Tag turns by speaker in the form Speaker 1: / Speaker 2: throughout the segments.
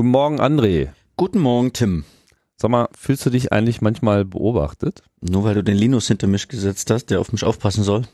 Speaker 1: Guten Morgen, André.
Speaker 2: Guten Morgen, Tim.
Speaker 1: Sag mal, fühlst du dich eigentlich manchmal beobachtet?
Speaker 2: Nur weil du den Linus hinter mich gesetzt hast, der auf mich aufpassen soll?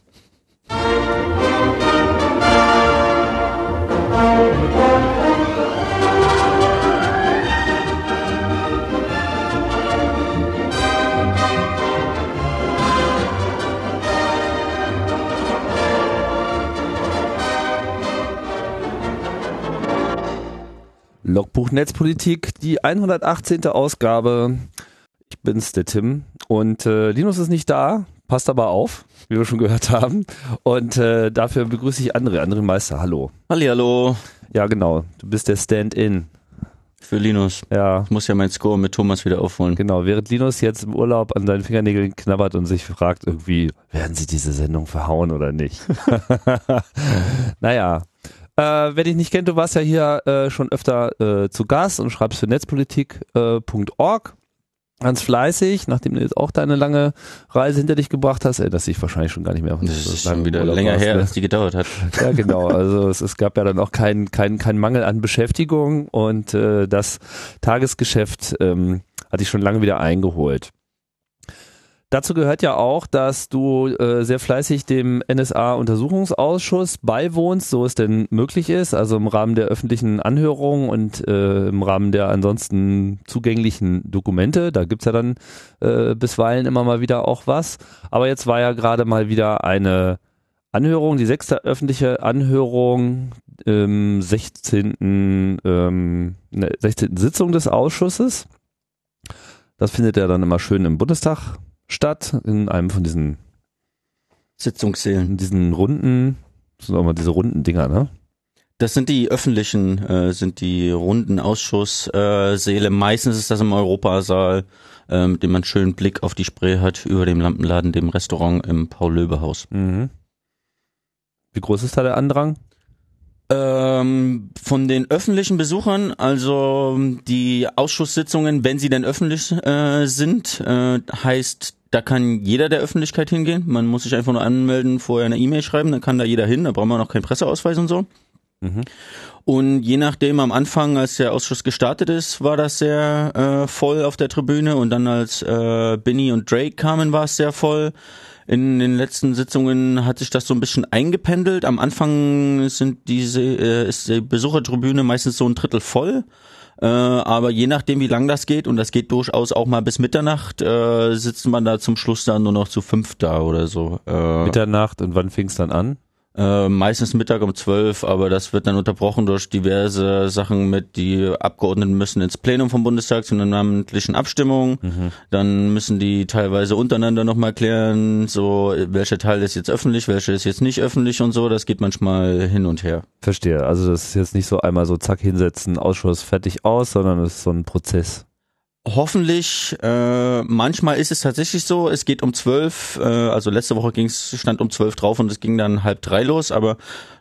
Speaker 1: Logbuch Netzpolitik, die 118. Ausgabe. Ich bin's, der Tim. Und äh, Linus ist nicht da, passt aber auf, wie wir schon gehört haben. Und äh, dafür begrüße ich André, André Meister. Hallo.
Speaker 2: Hallihallo.
Speaker 1: Ja, genau. Du bist der Stand-in.
Speaker 2: Für Linus.
Speaker 1: Ja.
Speaker 2: Ich muss ja mein Score mit Thomas wieder aufholen.
Speaker 1: Genau, während Linus jetzt im Urlaub an seinen Fingernägeln knabbert und sich fragt irgendwie, werden sie diese Sendung verhauen oder nicht? naja, äh, wer dich nicht kennt, du warst ja hier äh, schon öfter äh, zu Gast und schreibst für netzpolitik.org. Ganz fleißig, nachdem du jetzt auch deine lange Reise hinter dich gebracht hast, erinnerst dich wahrscheinlich schon gar nicht mehr.
Speaker 2: Das ist schon wieder länger
Speaker 1: warst,
Speaker 2: her,
Speaker 1: ne?
Speaker 2: als die gedauert hat.
Speaker 1: Ja, genau. Also es, es gab ja dann auch keinen kein, kein Mangel an Beschäftigung und äh, das Tagesgeschäft ähm, hat dich schon lange wieder eingeholt. Dazu gehört ja auch, dass du äh, sehr fleißig dem NSA-Untersuchungsausschuss beiwohnst, so es denn möglich ist, also im Rahmen der öffentlichen Anhörung und äh, im Rahmen der ansonsten zugänglichen Dokumente. Da gibt's ja dann äh, bisweilen immer mal wieder auch was. Aber jetzt war ja gerade mal wieder eine Anhörung, die sechste öffentliche Anhörung im 16. Ähm, ne, 16. Sitzung des Ausschusses. Das findet ja dann immer schön im Bundestag statt, in einem von diesen,
Speaker 2: Sitzungssälen.
Speaker 1: in diesen runden, das sind auch mal diese runden Dinger, ne?
Speaker 2: Das sind die öffentlichen, äh, sind die runden Ausschusssäle. Meistens ist das im Europasaal, äh, mit dem man einen schönen Blick auf die Spree hat, über dem Lampenladen, dem Restaurant im Paul-Löbe-Haus.
Speaker 1: Mhm. Wie groß ist da der Andrang?
Speaker 2: Ähm, von den öffentlichen Besuchern, also die Ausschusssitzungen, wenn sie denn öffentlich äh, sind, äh, heißt, da kann jeder der Öffentlichkeit hingehen. Man muss sich einfach nur anmelden, vorher eine E-Mail schreiben, dann kann da jeder hin, da braucht man noch keinen Presseausweis und so.
Speaker 1: Mhm.
Speaker 2: Und je nachdem, am Anfang, als der Ausschuss gestartet ist, war das sehr äh, voll auf der Tribüne und dann als äh, Binny und Drake kamen, war es sehr voll. In den letzten Sitzungen hat sich das so ein bisschen eingependelt. Am Anfang sind diese, äh, ist die Besuchertribüne meistens so ein Drittel voll. Äh, aber je nachdem, wie lang das geht, und das geht durchaus auch mal bis Mitternacht, äh, sitzt man da zum Schluss dann nur noch zu fünf da oder so. Äh,
Speaker 1: Mitternacht und wann fing es dann an?
Speaker 2: Äh, meistens Mittag um zwölf, aber das wird dann unterbrochen durch diverse Sachen mit, die Abgeordneten müssen ins Plenum vom Bundestag zu einer namentlichen Abstimmung. Dann müssen die teilweise untereinander nochmal klären, so welcher Teil ist jetzt öffentlich, welcher ist jetzt nicht öffentlich und so. Das geht manchmal hin und her.
Speaker 1: Verstehe. Also das ist jetzt nicht so einmal so zack hinsetzen, Ausschuss fertig aus, sondern es ist so ein Prozess.
Speaker 2: Hoffentlich, äh, manchmal ist es tatsächlich so, es geht um zwölf, äh, also letzte Woche ging's, stand um zwölf drauf und es ging dann halb drei los, aber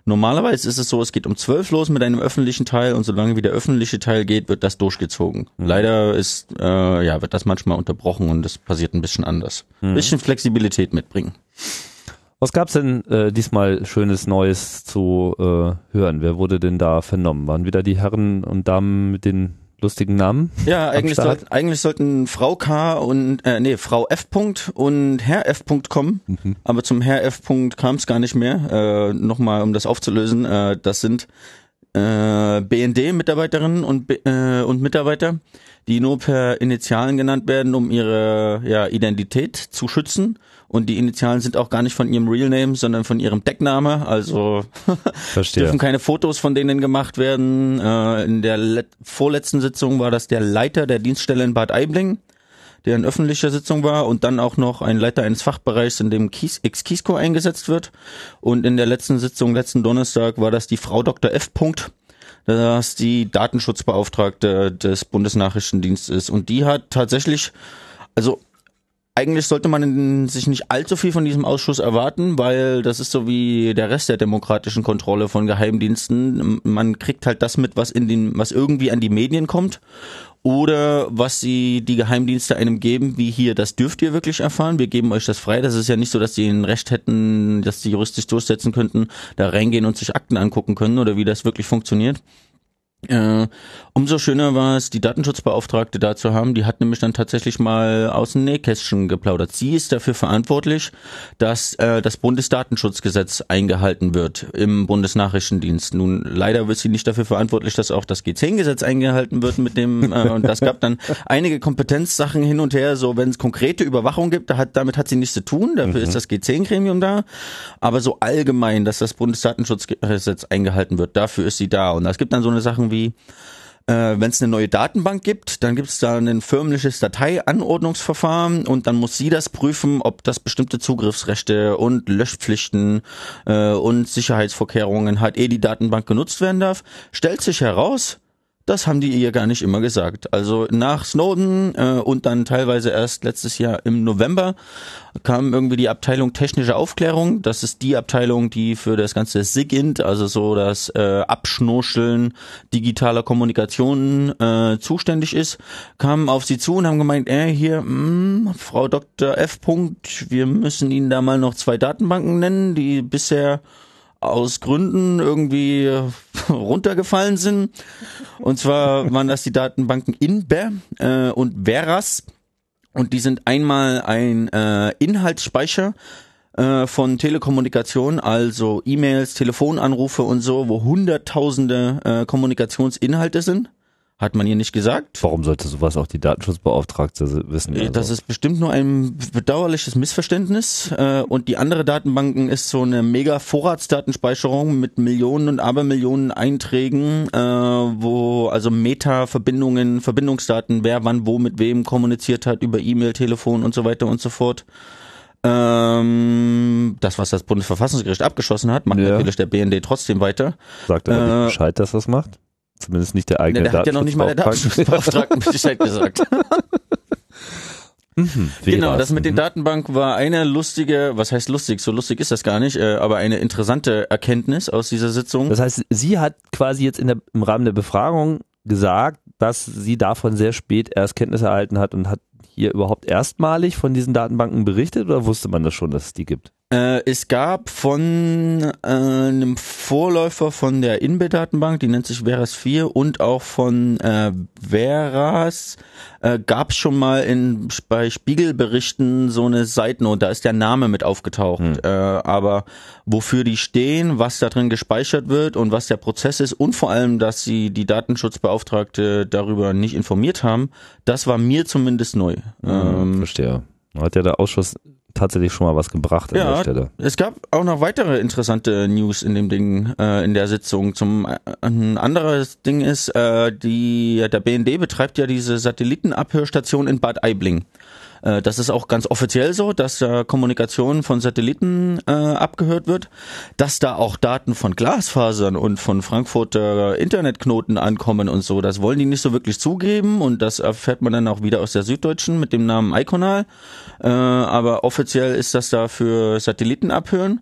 Speaker 2: normalerweise ist es so, es geht um zwölf los mit einem öffentlichen Teil und solange wie der öffentliche Teil geht, wird das durchgezogen. Leider ist, äh, ja, wird das manchmal unterbrochen und das passiert ein bisschen anders. Bisschen Flexibilität mitbringen.
Speaker 1: Was gab's denn äh, diesmal Schönes Neues zu äh, hören? Wer wurde denn da vernommen? Waren wieder die Herren und Damen mit den lustigen Namen?
Speaker 2: Ja, eigentlich, sollten, eigentlich sollten Frau K und äh, nee, Frau F. Punkt und Herr F. Punkt kommen, aber zum Herr F. Kam es gar nicht mehr. Äh, Nochmal, um das aufzulösen, äh, das sind äh, BND-Mitarbeiterinnen und äh, und Mitarbeiter, die nur per Initialen genannt werden, um ihre ja, Identität zu schützen. Und die Initialen sind auch gar nicht von ihrem Real Name, sondern von ihrem Deckname. Also dürfen keine Fotos von denen gemacht werden. Äh, in der let vorletzten Sitzung war das der Leiter der Dienststelle in Bad Aibling, der in öffentlicher Sitzung war und dann auch noch ein Leiter eines Fachbereichs, in dem Kies Ex-Kisco eingesetzt wird. Und in der letzten Sitzung, letzten Donnerstag, war das die Frau Dr. F. Punkt. Das ist die Datenschutzbeauftragte des Bundesnachrichtendienstes. Und die hat tatsächlich, also eigentlich sollte man sich nicht allzu viel von diesem Ausschuss erwarten, weil das ist so wie der Rest der demokratischen Kontrolle von Geheimdiensten. Man kriegt halt das mit, was in den, was irgendwie an die Medien kommt oder was sie die Geheimdienste einem geben, wie hier, das dürft ihr wirklich erfahren. Wir geben euch das frei. Das ist ja nicht so, dass die ein Recht hätten, dass die juristisch durchsetzen könnten, da reingehen und sich Akten angucken können oder wie das wirklich funktioniert. Äh, Umso schöner war es, die Datenschutzbeauftragte da zu haben. Die hat nämlich dann tatsächlich mal aus dem Nähkästchen geplaudert. Sie ist dafür verantwortlich, dass äh, das Bundesdatenschutzgesetz eingehalten wird im Bundesnachrichtendienst. Nun, leider wird sie nicht dafür verantwortlich, dass auch das G10-Gesetz eingehalten wird mit dem, äh, und das gab dann einige Kompetenzsachen hin und her, so wenn es konkrete Überwachung gibt, da hat, damit hat sie nichts zu tun, dafür mhm. ist das G10-Gremium da. Aber so allgemein, dass das Bundesdatenschutzgesetz eingehalten wird, dafür ist sie da. Und es gibt dann so eine Sachen wie, äh, Wenn es eine neue Datenbank gibt, dann gibt es da ein firmliches Dateianordnungsverfahren und dann muss sie das prüfen, ob das bestimmte Zugriffsrechte und Löschpflichten äh, und Sicherheitsvorkehrungen hat, ehe die Datenbank genutzt werden darf. Stellt sich heraus, das haben die ihr gar nicht immer gesagt. Also nach Snowden äh, und dann teilweise erst letztes Jahr im November kam irgendwie die Abteilung technische Aufklärung. Das ist die Abteilung, die für das ganze SIGINT, also so das äh, Abschnurscheln digitaler Kommunikation äh, zuständig ist, kamen auf sie zu und haben gemeint, äh, hier, mh, hm, Frau Dr. F. Punkt, wir müssen Ihnen da mal noch zwei Datenbanken nennen, die bisher aus Gründen irgendwie runtergefallen sind. Und zwar waren das die Datenbanken Inber äh, und Veras. Und die sind einmal ein äh, Inhaltsspeicher äh, von Telekommunikation, also E-Mails, Telefonanrufe und so, wo hunderttausende äh, Kommunikationsinhalte sind. Hat man ihr nicht gesagt.
Speaker 1: Warum sollte sowas auch die Datenschutzbeauftragte wissen?
Speaker 2: Also? Das ist bestimmt nur ein bedauerliches Missverständnis. Äh, und die andere Datenbanken ist so eine mega Vorratsdatenspeicherung mit Millionen und Abermillionen Einträgen, äh, wo also Meta-Verbindungen, Verbindungsdaten, wer wann wo mit wem kommuniziert hat über E-Mail, Telefon und so weiter und so fort. Ähm, das, was das Bundesverfassungsgericht abgeschossen hat, macht ja. natürlich der BND trotzdem weiter.
Speaker 1: Sagt aber äh, Bescheid, dass das macht? Zumindest nicht der eigene
Speaker 2: ne, der hat ja noch nicht mal der Datenschutzbeauftragten Bescheid gesagt. Mhm, genau, das mit mhm. den Datenbanken war eine lustige, was heißt lustig, so lustig ist das gar nicht, äh, aber eine interessante Erkenntnis aus dieser Sitzung.
Speaker 1: Das heißt, sie hat quasi jetzt der, im Rahmen der Befragung gesagt, dass sie davon sehr spät erst Kenntnis erhalten hat und hat hier überhaupt erstmalig von diesen Datenbanken berichtet oder wusste man das schon, dass es die gibt?
Speaker 2: Äh, es gab von äh, einem Vorläufer von der Inbed-Datenbank, die nennt sich Veras 4 und auch von äh, Veras äh, gab es schon mal in bei Spiegelberichten so eine Seitennote, da ist der Name mit aufgetaucht. Hm. Äh, aber wofür die stehen, was da drin gespeichert wird und was der Prozess ist und vor allem, dass sie die Datenschutzbeauftragte darüber nicht informiert haben, das war mir zumindest neu.
Speaker 1: Hm, ähm, verstehe. Hat ja der Ausschuss tatsächlich schon mal was gebracht an ja, der Stelle.
Speaker 2: Es gab auch noch weitere interessante News in dem Ding, äh, in der Sitzung. Zum äh, ein anderes Ding ist, äh, die der BND betreibt ja diese Satellitenabhörstation in Bad Aibling. Äh, das ist auch ganz offiziell so, dass da Kommunikation von Satelliten äh, abgehört wird, dass da auch Daten von Glasfasern und von Frankfurter Internetknoten ankommen und so. Das wollen die nicht so wirklich zugeben und das erfährt man dann auch wieder aus der Süddeutschen mit dem Namen Iconal. Äh, aber offiziell ist das da für Satelliten abhören.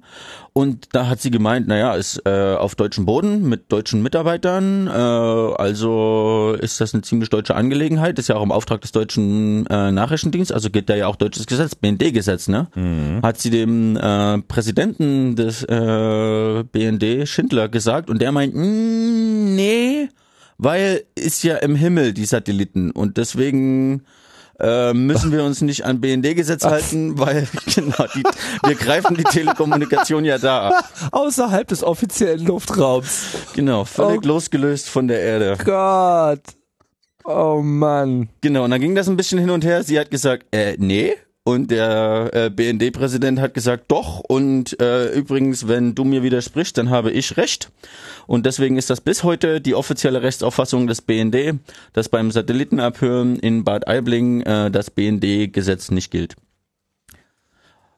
Speaker 2: Und da hat sie gemeint, naja, ist äh, auf deutschem Boden mit deutschen Mitarbeitern, äh, also ist das eine ziemlich deutsche Angelegenheit, ist ja auch im Auftrag des deutschen äh, Nachrichtendienstes, also gilt da ja auch deutsches Gesetz, BND-Gesetz, ne? Mhm. Hat sie dem äh, Präsidenten des äh, BND, Schindler, gesagt und der meint, mm, nee, weil ist ja im Himmel die Satelliten und deswegen äh, müssen wir uns nicht an BND-Gesetz halten, weil genau, die, wir greifen die Telekommunikation ja da ab.
Speaker 1: Außerhalb des offiziellen Luftraums.
Speaker 2: Genau, völlig oh. losgelöst von der Erde.
Speaker 1: Gott. Oh Mann.
Speaker 2: Genau, und dann ging das ein bisschen hin und her. Sie hat gesagt, äh, nee, und der äh, BND-Präsident hat gesagt, doch. Und äh, übrigens, wenn du mir widersprichst, dann habe ich recht. Und deswegen ist das bis heute die offizielle Rechtsauffassung des BND, dass beim Satellitenabhören in Bad Aibling äh, das BND-Gesetz nicht gilt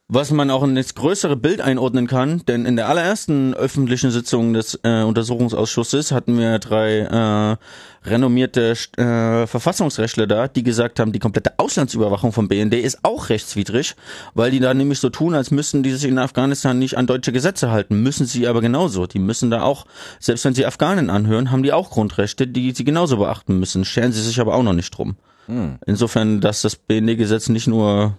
Speaker 2: was man auch in das größere Bild einordnen kann, denn in der allerersten öffentlichen Sitzung des äh, Untersuchungsausschusses hatten wir drei äh, renommierte äh, Verfassungsrechtler da, die gesagt haben, die komplette Auslandsüberwachung vom BND ist auch rechtswidrig, weil die da nämlich so tun, als müssten die sich in Afghanistan nicht an deutsche Gesetze halten, müssen sie aber genauso. Die müssen da auch, selbst wenn sie Afghanen anhören, haben die auch Grundrechte, die sie genauso beachten müssen, scheren sie sich aber auch noch nicht drum. Hm. Insofern, dass das BND-Gesetz nicht nur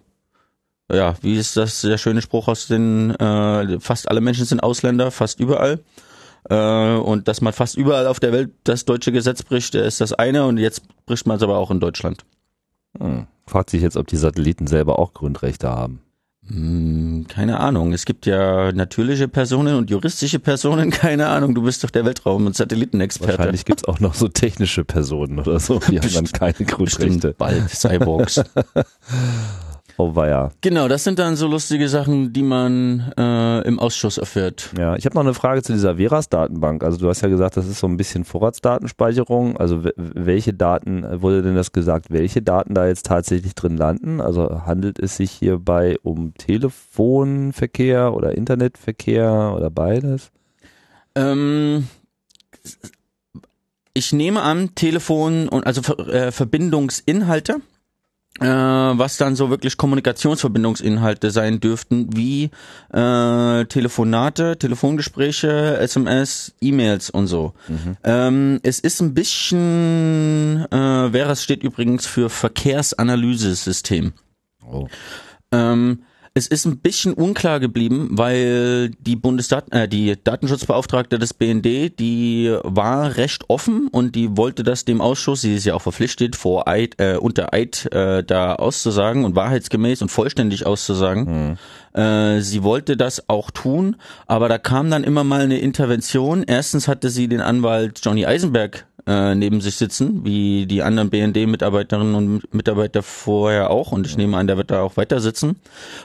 Speaker 2: ja, wie ist das der schöne Spruch aus den, äh, fast alle Menschen sind Ausländer, fast überall. Äh, und dass man fast überall auf der Welt das deutsche Gesetz bricht, ist das eine und jetzt bricht man es aber auch in Deutschland.
Speaker 1: Hm. Fragt sich jetzt, ob die Satelliten selber auch Grundrechte haben.
Speaker 2: Hm, keine Ahnung. Es gibt ja natürliche Personen und juristische Personen. Keine Ahnung. Du bist doch der Weltraum- und Satellitenexperte.
Speaker 1: Wahrscheinlich gibt's auch noch so technische Personen oder so. Die haben dann keine Grundrechte.
Speaker 2: Bestimmt bald Cyborgs.
Speaker 1: Oh weia.
Speaker 2: genau, das sind dann so lustige Sachen, die man äh, im Ausschuss erfährt.
Speaker 1: Ja, ich habe noch eine Frage zu dieser Veras-Datenbank. Also du hast ja gesagt, das ist so ein bisschen Vorratsdatenspeicherung. Also welche Daten, wurde denn das gesagt, welche Daten da jetzt tatsächlich drin landen? Also handelt es sich hierbei um Telefonverkehr oder Internetverkehr oder beides?
Speaker 2: Ähm, ich nehme an, Telefon und also Ver- äh, Verbindungsinhalte, äh, was dann so wirklich Kommunikationsverbindungsinhalte sein dürften, wie äh, Telefonate, Telefongespräche, SMS, E-Mails und so. Ähm, es ist ein bisschen, äh, Veras steht übrigens für Verkehrsanalysesystem.
Speaker 1: Oh.
Speaker 2: Ähm, es ist ein bisschen unklar geblieben, weil die Bundesdat äh, die Datenschutzbeauftragte des BND, die war recht offen und die wollte das dem Ausschuss, sie ist ja auch verpflichtet, vor Eid, äh, unter Eid äh, da auszusagen und wahrheitsgemäß und vollständig auszusagen. Äh, sie wollte das auch tun, aber da kam dann immer mal eine Intervention. Erstens hatte sie den Anwalt Johnny Eisenberg äh, neben sich sitzen, wie die anderen BND-Mitarbeiterinnen und Mitarbeiter vorher auch. Und ich nehme an, der wird da auch weiter sitzen.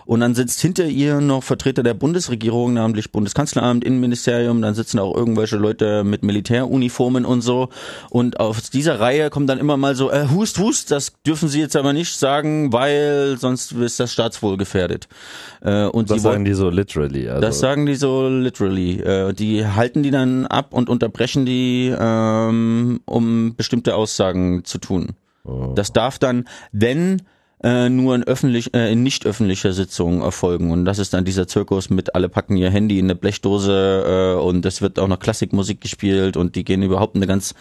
Speaker 2: Und dann sitzt hinter ihr noch Vertreter der Bundesregierung, namentlich Bundeskanzleramt, Innenministerium. Dann sitzen auch irgendwelche Leute mit Militäruniformen und so. Und aus dieser Reihe kommt dann immer mal so, äh, hust, hust, das dürfen Sie jetzt aber nicht sagen, weil sonst ist das Staatswohl gefährdet. Äh, und
Speaker 1: Das sagen die so literally. Also,
Speaker 2: das sagen die so literally. Äh, die halten die dann ab und unterbrechen die, ähm, um bestimmte Aussagen zu tun.
Speaker 1: oh.
Speaker 2: Das darf dann, wenn äh, nur in öffentlich, äh, in nicht öffentlicher Sitzung erfolgen. Und das ist dann dieser Zirkus mit alle packen ihr Handy in eine Blechdose äh, und es wird auch noch Klassikmusik gespielt und die gehen überhaupt eine ganz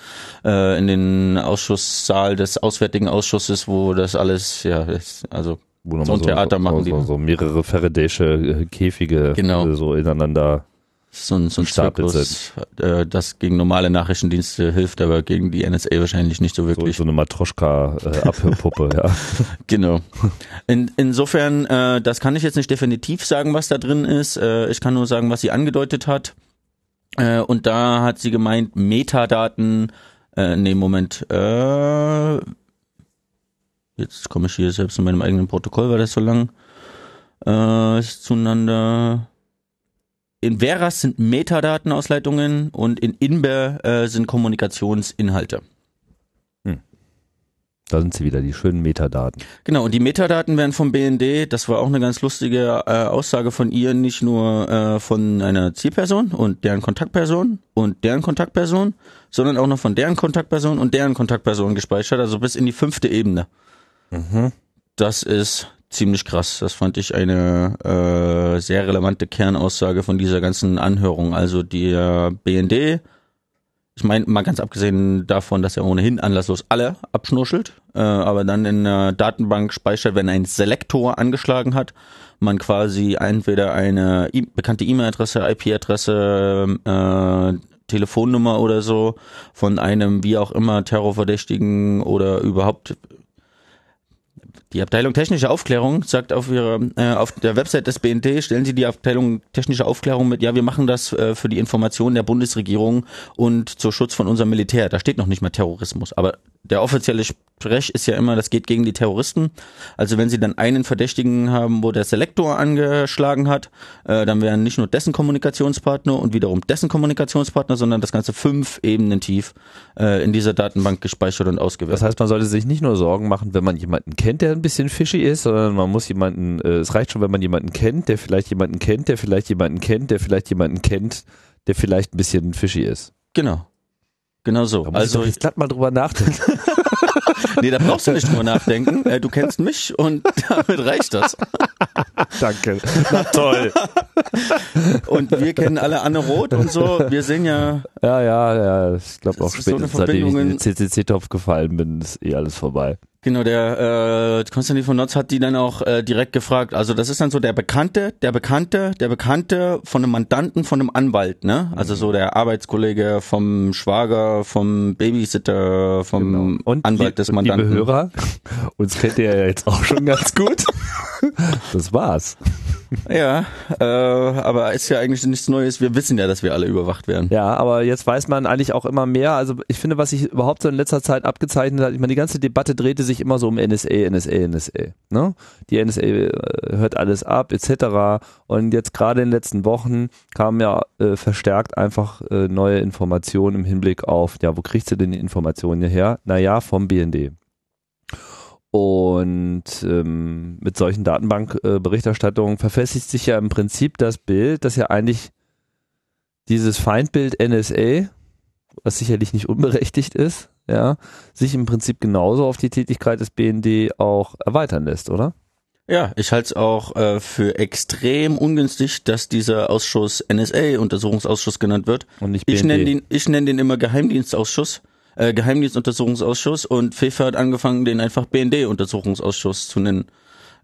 Speaker 2: äh, in den Ausschusssaal des Auswärtigen Ausschusses, wo das alles, ja, ist, also
Speaker 1: wo
Speaker 2: so ein Theater machen
Speaker 1: so,
Speaker 2: die.
Speaker 1: so, so mehrere Faraday'sche äh, Käfige
Speaker 2: Genau.
Speaker 1: äh, so ineinander.
Speaker 2: so ein, so ein Zirkus, äh, das gegen normale Nachrichtendienste hilft, aber gegen die NSA wahrscheinlich nicht so
Speaker 1: So,
Speaker 2: wirklich.
Speaker 1: so eine Matroschka-Abhörpuppe, ja.
Speaker 2: Genau. In, insofern, äh, das kann ich jetzt nicht definitiv sagen, was da drin ist. Äh, ich kann nur sagen, was sie angedeutet hat. Äh, und da hat sie gemeint, Metadaten, äh, nee, Moment, äh, jetzt komme ich hier selbst in meinem eigenen Protokoll, weil das so lang äh, ist zueinander. In Veras sind Metadatenausleitungen und in Inber äh, sind Kommunikationsinhalte.
Speaker 1: Da sind sie wieder, die schönen Metadaten.
Speaker 2: Genau, und die Metadaten werden vom BND, das war auch eine ganz lustige äh, Aussage von ihr, nicht nur äh, von einer Zielperson und deren Kontaktperson und deren Kontaktperson, sondern auch noch von deren Kontaktperson und deren Kontaktperson gespeichert, also bis in die fünfte Ebene. Das ist ziemlich krass. Das fand ich eine äh, sehr relevante Kernaussage von dieser ganzen Anhörung. Also der BND, ich meine mal ganz abgesehen davon, dass er ohnehin anlasslos alle abschnuschelt, äh, aber dann in einer Datenbank speichert, wenn ein Selektor angeschlagen hat, man quasi entweder eine e bekannte E-Mail-Adresse, IP-Adresse, äh, Telefonnummer oder so von einem wie auch immer Terrorverdächtigen oder überhaupt die Abteilung technische Aufklärung sagt auf ihrer äh, auf der Website des BND stellen sie die Abteilung technische Aufklärung mit ja wir machen das äh, für die Information der Bundesregierung und zur Schutz von unserem Militär. Da steht noch nicht mal Terrorismus aber der offizielle Sprech ist ja immer das geht gegen die Terroristen. Also wenn sie dann einen Verdächtigen haben wo der Selektor angeschlagen hat äh, dann wären nicht nur dessen Kommunikationspartner und wiederum dessen Kommunikationspartner sondern das ganze fünf Ebenen tief äh, in dieser Datenbank gespeichert und ausgewertet
Speaker 1: Das heißt, man sollte sich nicht nur Sorgen machen, wenn man jemanden kennt, der ein bisschen fishy ist, sondern man muss jemanden, äh, es reicht schon, wenn man jemanden kennt, der vielleicht jemanden kennt, der vielleicht jemanden kennt, der vielleicht jemanden kennt, der vielleicht ein bisschen fishy ist.
Speaker 2: genau Genau so.
Speaker 1: Da muss ich
Speaker 2: Also
Speaker 1: doch jetzt glatt mal drüber nachdenken.
Speaker 2: Nee, da brauchst du nicht drüber nachdenken. Äh, Du kennst mich und damit reicht das.
Speaker 1: Danke. Na toll.
Speaker 2: Und wir kennen alle Anne Roth und so. Wir sehen ja,
Speaker 1: Ja, ja, ja. Ich glaube auch
Speaker 2: ist so
Speaker 1: spätestens, seitdem ich in den CCC-Topf gefallen bin, ist eh alles vorbei.
Speaker 2: Genau, der äh, Konstantin von Notz hat die dann auch äh, direkt gefragt. Also das ist dann so der Bekannte, der Bekannte, der Bekannte von einem Mandanten, von einem Anwalt, ne? Also so der Arbeitskollege vom Schwager, vom Babysitter, vom
Speaker 1: Genau. Und
Speaker 2: Anwalt
Speaker 1: die,
Speaker 2: des Mandanten.
Speaker 1: Liebe Hörer, uns kennt ihr ja jetzt auch schon ganz gut. Das war's.
Speaker 2: Ja, äh, aber ist ja eigentlich nichts Neues. Wir wissen ja, dass wir alle überwacht werden.
Speaker 1: Ja, aber jetzt weiß man eigentlich auch immer mehr. Also ich finde, was sich überhaupt so in letzter Zeit abgezeichnet hat, ich meine, die ganze Debatte drehte sich immer so um NSA, NSA, NSA. Ne? Die NSA äh, hört alles ab, etc. Und jetzt gerade in den letzten Wochen kamen ja äh, verstärkt einfach äh, neue Informationen im Hinblick auf, ja, wo kriegst du denn die Informationen her? Naja, vom BND. Und ähm, mit solchen Datenbankberichterstattungen verfestigt sich ja im Prinzip das Bild, dass ja eigentlich dieses Feindbild NSA, was sicherlich nicht unberechtigt ist, ja, sich im Prinzip genauso auf die Tätigkeit des BND auch erweitern lässt, oder?
Speaker 2: Ja, ich halte es auch äh, für extrem ungünstig, dass dieser Ausschuss NSA Untersuchungsausschuss genannt wird.
Speaker 1: Und nicht
Speaker 2: Ich
Speaker 1: BND.
Speaker 2: nenne den, ich nenne den immer Geheimdienstausschuss, äh, Geheimdienstuntersuchungsausschuss und FIFA hat angefangen, den einfach BND Untersuchungsausschuss zu nennen.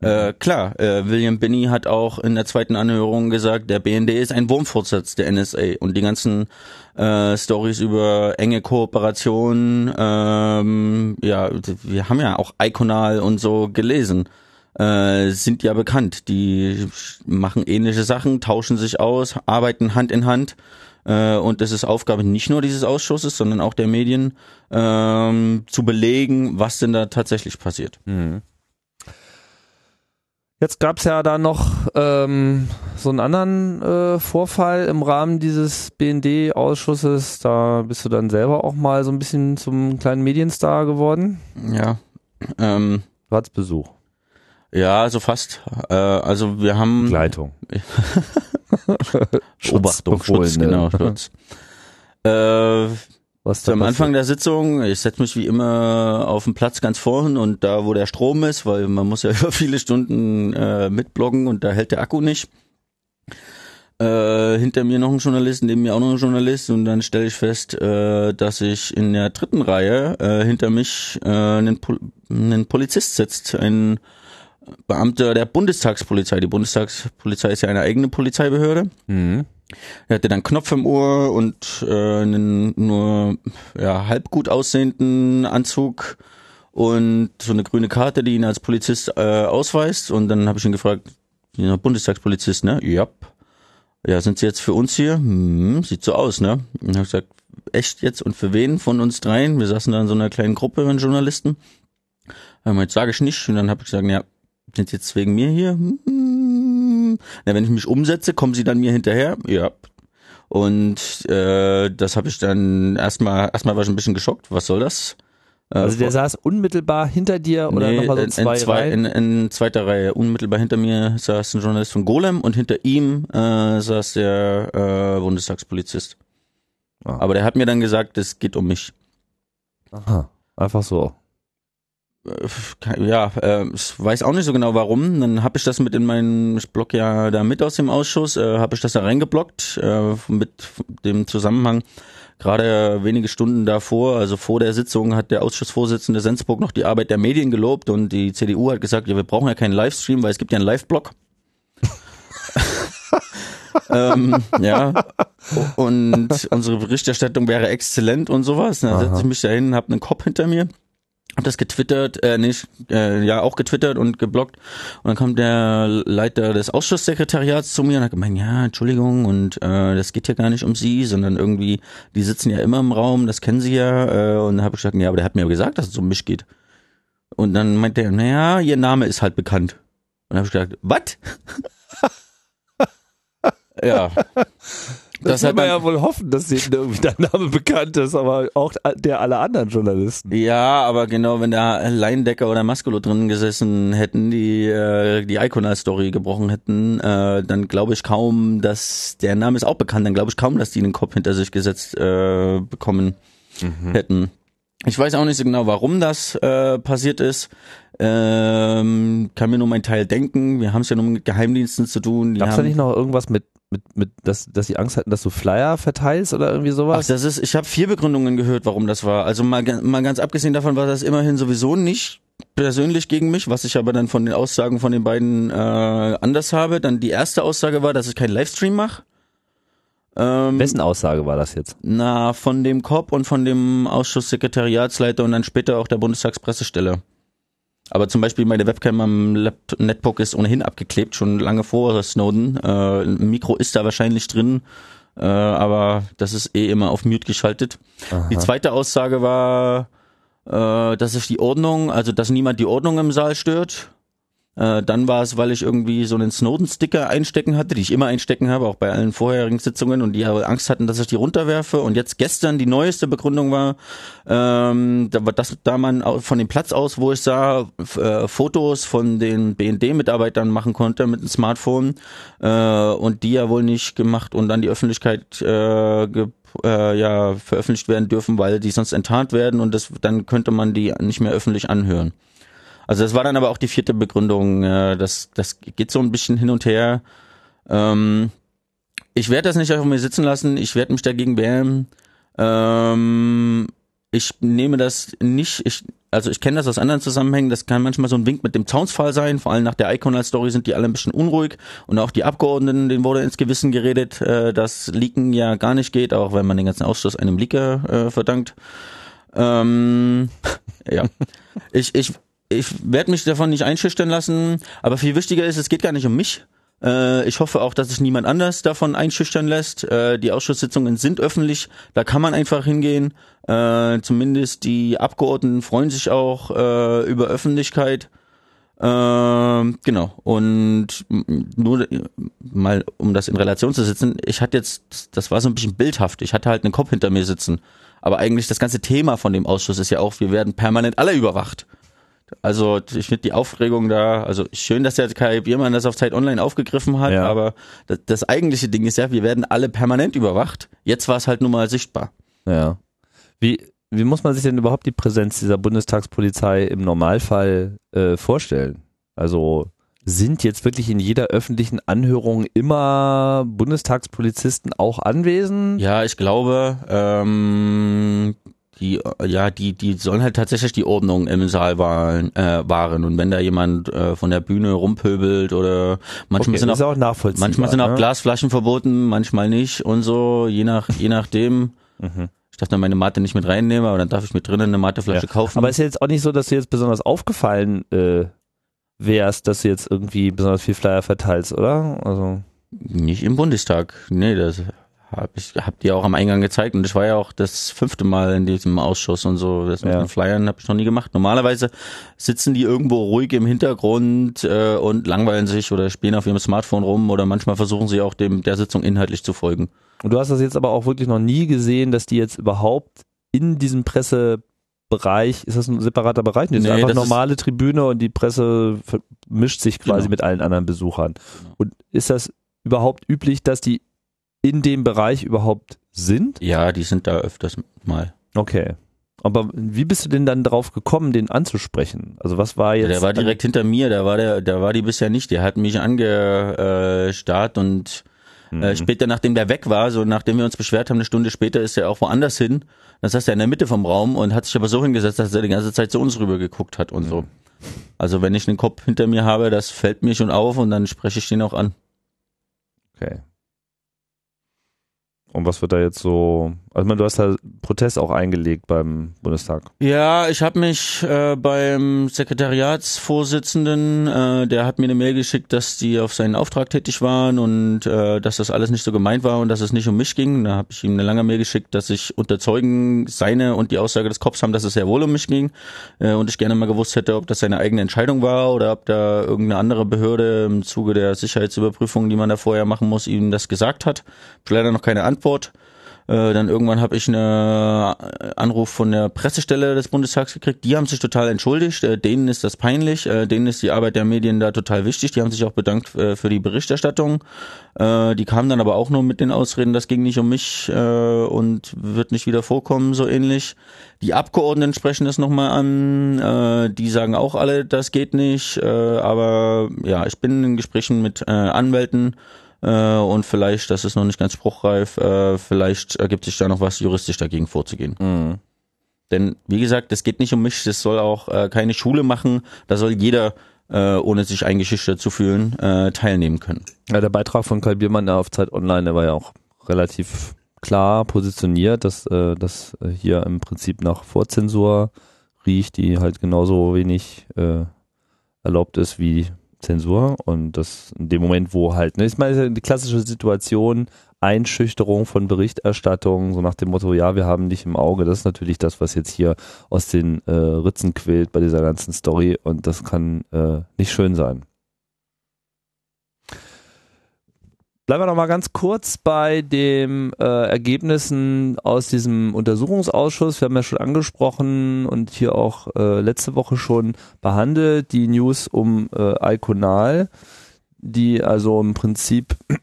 Speaker 2: Äh, klar, äh, William Binney hat auch in der zweiten Anhörung gesagt, der BND ist ein Wurmfortsatz der NSA und die ganzen äh, Stories über enge Kooperation, ähm, ja, wir haben ja auch Iconal und so gelesen äh, sind ja bekannt. Die machen ähnliche Sachen, tauschen sich aus, arbeiten Hand in Hand. Äh, und es ist Aufgabe nicht nur dieses Ausschusses, sondern auch der Medien, ähm, zu belegen, was denn da tatsächlich passiert.
Speaker 1: Mhm. Jetzt gab's ja da noch ähm, so einen anderen äh, Vorfall im Rahmen dieses BND-Ausschusses. Da bist du dann selber auch mal so ein bisschen zum kleinen Medienstar geworden.
Speaker 2: Ja. Ähm,
Speaker 1: Du hattest Besuch.
Speaker 2: Ja, so fast. Äh, also wir haben
Speaker 1: Begleitung.
Speaker 2: Beobachtung, Schutz, genau, Schutz. Äh,
Speaker 1: Was da
Speaker 2: am Anfang der Sitzung, ich setze mich wie immer auf den Platz ganz vorn und da, wo der Strom ist, weil man muss ja über viele Stunden äh, mitbloggen und da hält der Akku nicht. Äh, hinter mir noch ein Journalist, neben mir auch noch ein Journalist und dann stelle ich fest, äh, dass ich in der dritten Reihe äh, hinter mich äh, einen, Pol einen Polizist sitzt, ein Beamter der Bundestagspolizei. Die Bundestagspolizei ist ja eine eigene Polizeibehörde.
Speaker 1: Mhm.
Speaker 2: Er hatte dann Knopf im Ohr und äh, einen nur ja, halb gut aussehenden Anzug und so eine grüne Karte, die ihn als Polizist äh, ausweist. Und dann habe ich ihn gefragt, ja, Bundestagspolizist, ne? Ja. Ja, sind Sie jetzt für uns hier? Hm, sieht so aus, ne? Und habe ich gesagt, echt jetzt und für wen von uns dreien? Wir saßen da in so einer kleinen Gruppe mit Journalisten. Ähm, jetzt sage ich nicht. Und dann habe ich gesagt, ja, Sie jetzt wegen mir hier? Hm. Na, wenn ich mich umsetze, kommen Sie dann mir hinterher? Ja. Und äh, das habe ich dann erstmal, erstmal war ich ein bisschen geschockt. Was soll das? Äh,
Speaker 1: Also der saß unmittelbar hinter dir oder
Speaker 2: nee,
Speaker 1: nochmal so
Speaker 2: in,
Speaker 1: zwei,
Speaker 2: in, zwei
Speaker 1: Reihen?
Speaker 2: in, in zweiter Reihe. Unmittelbar hinter mir saß ein Journalist von Golem und hinter ihm äh, saß der äh, Bundestagspolizist.
Speaker 1: Ah.
Speaker 2: Aber der hat mir dann gesagt, es geht um mich.
Speaker 1: Aha, einfach so.
Speaker 2: Äh, Ja, äh, ich weiß auch nicht so genau warum. Dann habe ich das mit in meinen, ich block ja da mit aus dem Ausschuss, äh, habe ich das da reingeblockt äh, mit dem Zusammenhang. Gerade wenige Stunden davor, also vor der Sitzung, hat der Ausschussvorsitzende Sensburg noch die Arbeit der Medien gelobt und die CDU hat gesagt, ja, wir brauchen ja keinen Livestream, weil es gibt ja einen Live-Blog. ähm, ja. Und unsere Berichterstattung wäre exzellent und sowas. Dann setze ich mich da hin, habe einen Kopf hinter mir hab das getwittert, äh, nicht, äh, ja auch getwittert und geblockt. Und dann kam der Leiter des Ausschusssekretariats zu mir und hat gemeint, ja, Entschuldigung, und äh, das geht ja gar nicht um Sie, sondern irgendwie, die sitzen ja immer im Raum, das kennen Sie ja. Äh, und dann habe ich gesagt, ja, aber der hat mir ja gesagt, dass es um mich geht. Und dann meinte er, naja, Ihr Name ist halt bekannt. Und dann habe ich gesagt, was? ja.
Speaker 1: Das,
Speaker 2: Das
Speaker 1: kann
Speaker 2: hat
Speaker 1: man ja wohl hoffen, dass denen irgendwie dein Name bekannt ist, aber auch der aller anderen Journalisten.
Speaker 2: Ja, aber genau, wenn da Leindecker oder Maskulo drin gesessen hätten, die äh, die Iconal-Story gebrochen hätten, äh, dann glaube ich kaum, dass der Name ist auch bekannt, dann glaube ich kaum, dass die einen Kopf hinter sich gesetzt äh, bekommen hätten. Ich weiß auch nicht so genau, warum das äh, passiert ist. Ähm, kann mir nur mein Teil denken. Wir haben es ja nur mit Geheimdiensten zu tun.
Speaker 1: Gab es da nicht noch irgendwas mit, mit, mit dass, dass sie Angst hatten, dass du Flyer verteilst oder irgendwie
Speaker 2: Ach,
Speaker 1: sowas?
Speaker 2: das ist, ich habe vier Begründungen gehört, warum das war. Also mal, mal ganz abgesehen davon war das immerhin sowieso nicht persönlich gegen mich, was ich aber dann von den Aussagen von den beiden äh, anders habe. Dann die erste Aussage war, dass ich keinen Livestream mache.
Speaker 1: Ähm, Wessen Aussage war das jetzt?
Speaker 2: Na, von dem COP und von dem Ausschusssekretariatsleiter und dann später auch der Bundestagspressestelle. Aber zum Beispiel meine Webcam am Laptop, Netbook ist ohnehin abgeklebt, schon lange vor Snowden. Äh, ein Mikro ist da wahrscheinlich drin, äh, aber das ist eh immer auf Mute geschaltet. Aha. Die zweite Aussage war, äh, dass sich die Ordnung, also dass niemand die Ordnung im Saal stört. Äh, dann war es, weil ich irgendwie so einen Snowden-Sticker einstecken hatte, die ich immer einstecken habe, auch bei allen vorherigen Sitzungen und die Angst hatten, dass ich die runterwerfe. Und jetzt gestern die neueste Begründung war, ähm, da, dass da man von dem Platz aus, wo ich sah, äh, Fotos von den BND-Mitarbeitern machen konnte mit dem Smartphone äh, und die ja wohl nicht gemacht und dann die Öffentlichkeit äh, ge äh, ja veröffentlicht werden dürfen, weil die sonst enttarnt werden und das dann könnte man die nicht mehr öffentlich anhören. Also das war dann aber auch die vierte Begründung. Äh, das, das geht so ein bisschen hin und her. Ähm, ich werde das nicht auf mir sitzen lassen. Ich werde mich dagegen wehren. Ähm, ich nehme das nicht, ich, also ich kenne das aus anderen Zusammenhängen, das kann manchmal so ein Wink mit dem Zaunsfall sein, vor allem nach der Iconal-Story sind die alle ein bisschen unruhig und auch die Abgeordneten, denen wurde ins Gewissen geredet, äh, dass Leaken ja gar nicht geht, auch wenn man den ganzen Ausschuss einem Leaker äh, verdankt. Ähm, ja, ich, ich, ich werde mich davon nicht einschüchtern lassen, aber viel wichtiger ist, es geht gar nicht um mich. Äh, ich hoffe auch, dass sich niemand anders davon einschüchtern lässt. Äh, die Ausschusssitzungen sind öffentlich, da kann man einfach hingehen. Äh, zumindest die Abgeordneten freuen sich auch über Öffentlichkeit. Genau. Und nur mal, um das in Relation zu setzen, ich hatte jetzt, das war so ein bisschen bildhaft. Ich hatte halt einen Kopf hinter mir sitzen. Aber eigentlich das ganze Thema von dem Ausschuss ist ja auch, wir werden permanent alle überwacht. Also ich finde die Aufregung da, also schön, dass der Kai Biermann das auf Zeit Online aufgegriffen hat, ja. aber das, das, eigentliche Ding ist ja, wir werden alle permanent überwacht. Jetzt war es halt nun mal sichtbar.
Speaker 1: Ja. Wie, wie muss man sich denn überhaupt die Präsenz dieser Bundestagspolizei im Normalfall äh, vorstellen? Also sind jetzt wirklich in jeder öffentlichen Anhörung immer Bundestagspolizisten auch anwesend?
Speaker 2: Ja, ich glaube, ähm, die ja die die sollen halt tatsächlich die Ordnung im Saal wahren, äh, wahren und wenn da jemand äh, von der Bühne rumpöbelt oder manchmal okay, sind auch,
Speaker 1: auch
Speaker 2: manchmal sind auch ne? Glasflaschen verboten manchmal nicht und so je nach je nachdem mhm. Ich darf dann meine Mate nicht mit reinnehmen, aber dann darf ich mit drinnen eine Mateflasche ja. kaufen.
Speaker 1: Aber ist jetzt auch nicht so, dass du jetzt besonders aufgefallen äh, wärst, dass du jetzt irgendwie besonders viel Flyer verteilst, oder? Also
Speaker 2: nicht im Bundestag. Nee, das hab ich hab die auch am Eingang gezeigt und ich war ja auch das fünfte Mal in diesem Ausschuss und so. Das mit ja. den Flyern habe ich noch nie gemacht. Normalerweise sitzen die irgendwo ruhig im Hintergrund äh, und langweilen sich oder spielen auf ihrem Smartphone rum oder manchmal versuchen sie auch dem der Sitzung inhaltlich zu folgen.
Speaker 1: Und du hast das jetzt aber auch wirklich noch nie gesehen, dass die jetzt überhaupt in diesem Pressebereich, ist das ein separater Bereich? Das nee, ist einfach normale Tribüne und die Presse mischt sich quasi genau. mit allen anderen Besuchern. Genau. Und ist das überhaupt üblich, dass die in dem Bereich überhaupt sind?
Speaker 2: Ja, die sind da öfters mal.
Speaker 1: Okay. Aber wie bist du denn dann drauf gekommen, den anzusprechen? Also was war jetzt?
Speaker 2: Der war direkt hinter mir, da war der, da war die bisher nicht. Der hat mich angestarrt und äh, mhm. später, nachdem der weg war, so nachdem wir uns beschwert haben, eine Stunde später ist er auch woanders hin. Das heißt, er in der Mitte vom Raum und hat sich aber so hingesetzt, dass er die ganze Zeit zu uns rüber geguckt hat und mhm. so. Also wenn ich einen Kopf hinter mir habe, das fällt mir schon auf und dann spreche ich den auch an.
Speaker 1: Okay. Und was wird da jetzt so? Also, du hast da Protest auch eingelegt beim Bundestag.
Speaker 2: Ja, ich habe mich äh, beim Sekretariatsvorsitzenden, äh, der hat mir eine Mail geschickt, dass die auf seinen Auftrag tätig waren und äh, dass das alles nicht so gemeint war und dass es nicht um mich ging. Da habe ich ihm eine lange Mail geschickt, dass ich unterzeugen seine und die Aussage des Cops haben, dass es sehr wohl um mich ging äh, und ich gerne mal gewusst hätte, ob das seine eigene Entscheidung war oder ob da irgendeine andere Behörde im Zuge der Sicherheitsüberprüfung, die man da vorher machen muss, ihm das gesagt hat. Ich habe leider noch keine Antwort Antwort. Äh, dann irgendwann habe ich einen äh, Anruf von der Pressestelle des Bundestags gekriegt. Die haben sich total entschuldigt. Äh, denen ist das peinlich. Denen ist die Arbeit der Medien da total wichtig. Die haben sich auch bedankt für die Berichterstattung. Die kamen dann aber auch nur mit den Ausreden, das ging nicht um mich und wird nicht wieder vorkommen, so ähnlich. Die Abgeordneten sprechen das nochmal an. die sagen auch alle, das geht nicht. aber ja, ich bin in Gesprächen mit Anwälten äh, und vielleicht, das ist noch nicht ganz spruchreif, äh, vielleicht ergibt sich da noch was juristisch dagegen vorzugehen. Mhm. Denn wie gesagt, es geht nicht um mich, das soll auch äh, keine Schule machen, da soll jeder äh, ohne sich eingeschüchtert zu fühlen, äh, teilnehmen können.
Speaker 1: Ja, der Beitrag von Kai Biermann auf Zeit Online, der war ja auch relativ klar positioniert, dass äh, das hier im Prinzip nach Vorzensur riecht, die halt genauso wenig äh, erlaubt ist wie Zensur und das in dem Moment, wo halt, ne, ich meine, die klassische Situation, Einschüchterung von Berichterstattung, so nach dem Motto, ja, wir haben dich im Auge, das ist natürlich das, was jetzt hier aus den äh, Ritzen quillt bei dieser ganzen Story und das kann äh, nicht schön sein. Bleiben wir noch mal ganz kurz bei den äh, Ergebnissen aus diesem Untersuchungsausschuss. Wir haben ja schon angesprochen und hier auch äh, letzte Woche schon behandelt die News um äh, Iconal, die also im Prinzip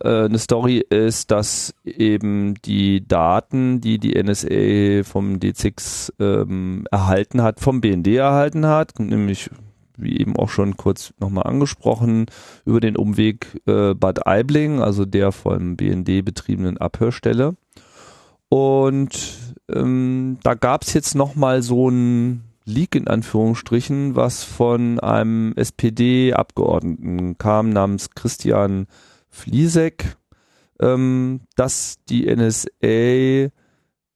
Speaker 1: äh, eine Story ist, dass eben die Daten, die die NSA vom D6 ähm, erhalten hat, vom BND erhalten hat, nämlich wie eben auch schon kurz nochmal angesprochen, über den Umweg äh, Bad Aibling, also der vom BND betriebenen Abhörstelle. Und ähm, da gab es jetzt nochmal so ein Leak in Anführungsstrichen, was von einem SPD-Abgeordneten kam, namens Christian Fliesek, ähm, dass die NSA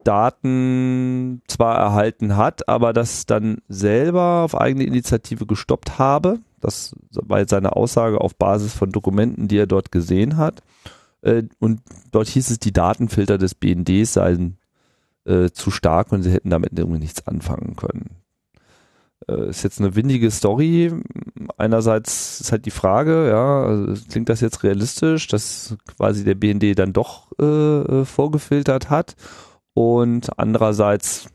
Speaker 1: Daten zwar erhalten hat, aber das dann selber auf eigene Initiative gestoppt habe. Das war jetzt seine Aussage auf Basis von Dokumenten, die er dort gesehen hat. Äh, und dort hieß es, die Datenfilter des BNDs seien äh, zu stark und sie hätten damit irgendwie nichts anfangen können. Äh, ist jetzt eine windige Story. Einerseits ist halt die Frage, ja, klingt das jetzt realistisch, dass quasi der BND dann doch äh vorgefiltert hat und andererseits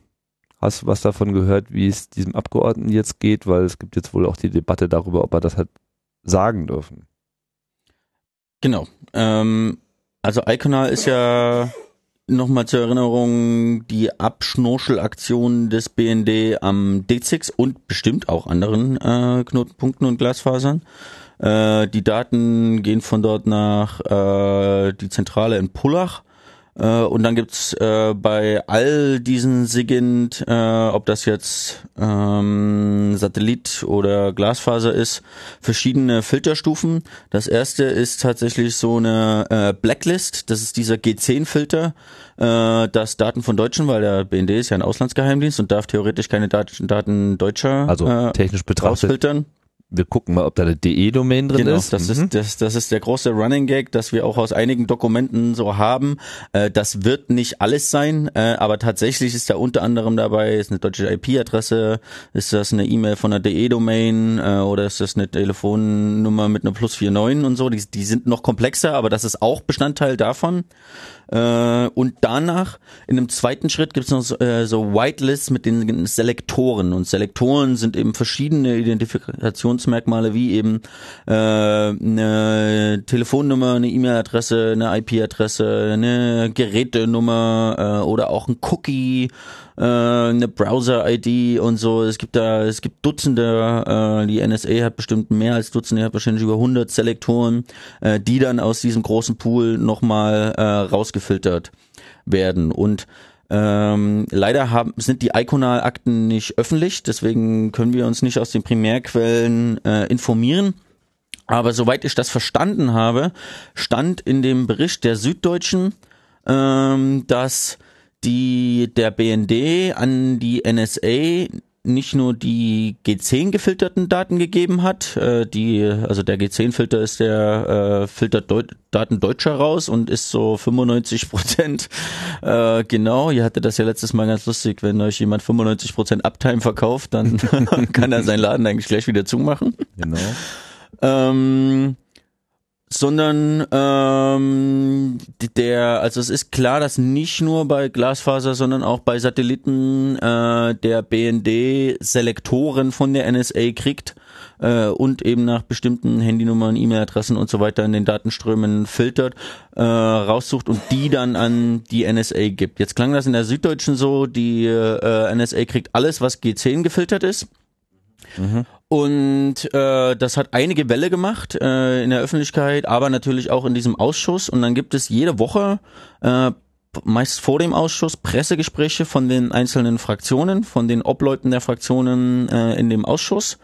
Speaker 1: hast du was davon gehört, wie es diesem Abgeordneten jetzt geht, weil es gibt jetzt wohl auch die Debatte darüber, ob er das hat sagen dürfen.
Speaker 2: Genau. Ähm, also Iconal ist ja nochmal zur Erinnerung die Abschnorchelaktion des BND am D6 und bestimmt auch anderen äh, Knotenpunkten und Glasfasern. Äh, die Daten gehen von dort nach äh, die Zentrale in Pullach äh, und dann gibt's äh, bei all diesen SIGINT, äh, ob das jetzt ähm, Satellit oder Glasfaser ist, verschiedene Filterstufen. Das erste ist tatsächlich so eine äh, Blacklist. Das ist dieser G10-Filter, äh, das Daten von Deutschen, weil der BND ist ja ein Auslandsgeheimdienst und darf theoretisch keine Daten, Daten Deutscher
Speaker 1: also technisch betrachtet
Speaker 2: rausfiltern
Speaker 1: wir gucken mal, ob da eine DE-Domain drin genau, ist.
Speaker 2: Das mhm. ist das, das ist der große Running Gag, dass wir auch aus einigen Dokumenten so haben. Äh, das wird nicht alles sein, äh, aber tatsächlich ist da unter anderem dabei ist eine deutsche IP-Adresse, ist das eine E-Mail von einer DE-Domain äh, oder ist das eine Telefonnummer mit einer Plus 49 und so. Die, die sind noch komplexer, aber das ist auch Bestandteil davon. Äh, und danach, in einem zweiten Schritt, gibt es noch so, äh, so Whitelists mit den Selektoren. Und Selektoren sind eben verschiedene Identifikationsmerkmale, wie eben äh, eine Telefonnummer, eine E-Mail-Adresse, eine IP-Adresse, eine Gerätenummer äh, oder auch ein Cookie äh, eine Browser-ID und so. Es gibt da, es gibt Dutzende, äh, die NSA hat bestimmt mehr als Dutzende, hat wahrscheinlich über 100 Selektoren, äh, die dann aus diesem großen Pool nochmal äh, rausgefiltert werden. Und ähm, leider haben, sind die Iconal-Akten nicht öffentlich, deswegen können wir uns nicht aus den Primärquellen äh, informieren. Aber soweit ich das verstanden habe, stand in dem Bericht der Süddeutschen, ähm, dass die der BND an die NSA nicht nur die G10 gefilterten Daten gegeben hat, äh, die also der G10-Filter ist der äh, filtert Deut Daten Deutscher raus und ist so 95 Prozent äh, genau. Ihr hatte das ja letztes Mal ganz lustig, wenn euch jemand 95 Prozent Uptime verkauft, dann kann er seinen Laden eigentlich gleich wieder zumachen.
Speaker 1: Genau.
Speaker 2: Ähm, sondern ähm, der, also es ist klar, dass nicht nur bei Glasfaser, sondern auch bei Satelliten äh, der BND Selektoren von der NSA kriegt äh, und eben nach bestimmten Handynummern, E-Mail-Adressen und so weiter in den Datenströmen filtert, äh, raussucht und die dann an die NSA gibt. Jetzt klang das in der Süddeutschen so, die äh, NSA kriegt alles, was G10 gefiltert ist. Mhm. Und äh, das hat einige Welle gemacht äh, in der Öffentlichkeit, aber natürlich auch in diesem Ausschuss. Und dann gibt es jede Woche äh, meist vor dem Ausschuss Pressegespräche von den einzelnen Fraktionen, von den Obleuten der Fraktionen äh, in dem Ausschuss.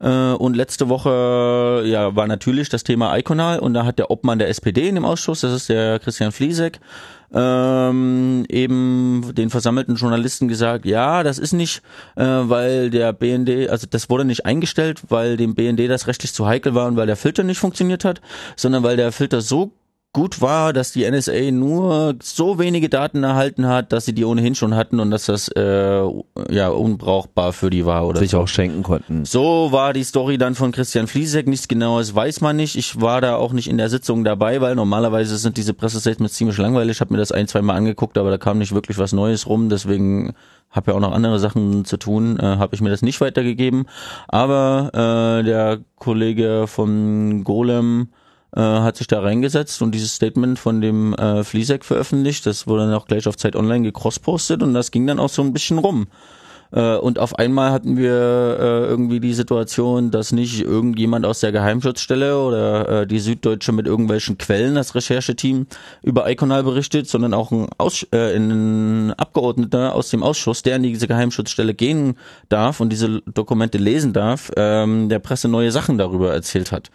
Speaker 2: Äh, und letzte Woche ja war natürlich das Thema Iconal und da hat der Obmann der SPD in dem Ausschuss, das ist der Christian Fliesek, ähm, eben den versammelten Journalisten gesagt, ja, das ist nicht, äh, weil der BND, also das wurde nicht eingestellt, weil dem BND das rechtlich zu heikel war und weil der Filter nicht funktioniert hat, sondern weil der Filter so gut war, dass die NSA nur so wenige Daten erhalten hat, dass sie die ohnehin schon hatten und dass das äh, ja unbrauchbar für die war oder
Speaker 1: sich so. auch schenken konnten.
Speaker 2: So war die Story dann von Christian Fliesek. Nichts genaues weiß man nicht. Ich war da auch nicht in der Sitzung dabei, weil normalerweise sind diese Pressestatements ziemlich langweilig. Ich habe mir das ein, zwei Mal angeguckt, aber da kam nicht wirklich was Neues rum. Deswegen habe ja auch noch andere Sachen zu tun, äh, habe ich mir das nicht weitergegeben. Aber äh, der Kollege von Golem äh, hat sich da reingesetzt und dieses Statement von dem äh, Fliesek veröffentlicht. Das wurde dann auch gleich auf Zeit Online gecrosspostet und das ging dann auch so ein bisschen rum. Äh, und auf einmal hatten wir äh, irgendwie die Situation, dass nicht irgendjemand aus der Geheimschutzstelle oder äh, die Süddeutsche mit irgendwelchen Quellen, das Rechercheteam, über Iconal berichtet, sondern auch ein, Aus äh, ein Abgeordneter aus dem Ausschuss, der in diese Geheimschutzstelle gehen darf und diese Dokumente lesen darf, ähm, der Presse neue Sachen darüber erzählt hat.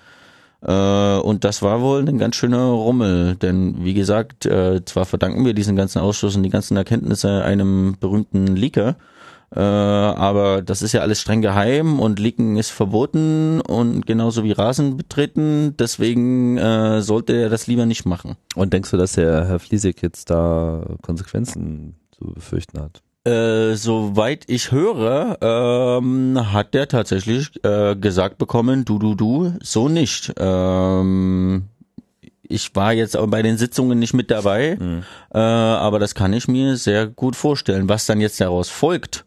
Speaker 2: Äh, und das war wohl ein ganz schöner Rummel, denn wie gesagt, äh, zwar verdanken wir diesen ganzen Ausschuss und die ganzen Erkenntnisse einem berühmten Leaker, äh, aber das ist ja alles streng geheim und Leaken ist verboten und genauso wie Rasen betreten, deswegen sollte er das lieber nicht machen.
Speaker 1: Und denkst du, dass der Herr Fliesig jetzt da Konsequenzen zu befürchten hat?
Speaker 2: Äh, soweit ich höre, ähm, hat der tatsächlich äh, gesagt bekommen, du, du, du, so nicht. Ähm, ich war jetzt auch bei den Sitzungen nicht mit dabei, mhm. äh, aber das kann ich mir sehr gut vorstellen. Was dann jetzt daraus folgt,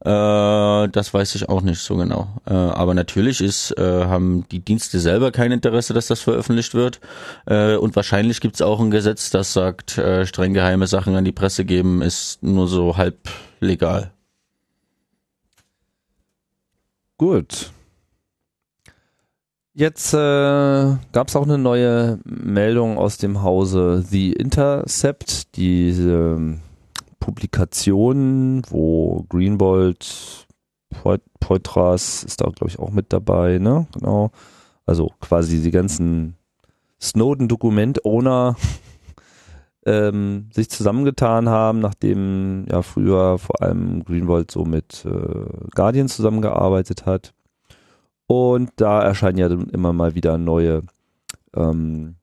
Speaker 2: äh, das weiß ich auch nicht so genau. Äh, aber natürlich ist, äh, haben die Dienste selber kein Interesse, dass das veröffentlicht wird. Äh, und wahrscheinlich gibt es auch ein Gesetz, das sagt, äh, streng geheime Sachen an die Presse geben ist nur so halb legal.
Speaker 1: Gut. Jetzt äh, gab es auch eine neue Meldung aus dem Hause The Intercept, diese Publikationen, wo Greenwald, Poitras ist da, glaube ich, auch mit dabei, ne? Genau. Also quasi die ganzen Snowden-Dokument-Owner ähm, sich zusammengetan haben, nachdem ja früher vor allem Greenwald so mit äh, Guardian zusammengearbeitet hat. Und da erscheinen ja dann immer mal wieder neue, ähm,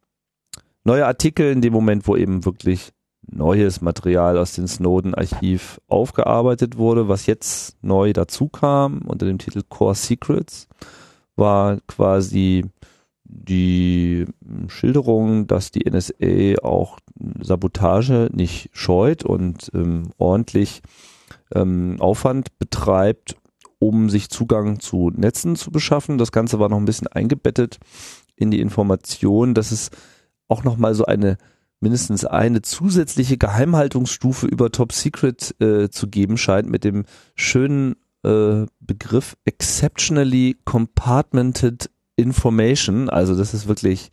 Speaker 1: neue Artikel in dem Moment, wo eben wirklich neues Material aus dem Snowden-Archiv aufgearbeitet wurde. Was jetzt neu dazu kam unter dem Titel Core Secrets, war quasi die Schilderung, dass die NSA auch Sabotage nicht scheut und ähm, ordentlich ähm, Aufwand betreibt, um sich Zugang zu Netzen zu beschaffen. Das Ganze war noch ein bisschen eingebettet in die Information, dass es auch nochmal so eine mindestens eine zusätzliche Geheimhaltungsstufe über Top Secret äh, zu geben scheint mit dem schönen äh, Begriff Exceptionally Compartmented Information. Also das ist wirklich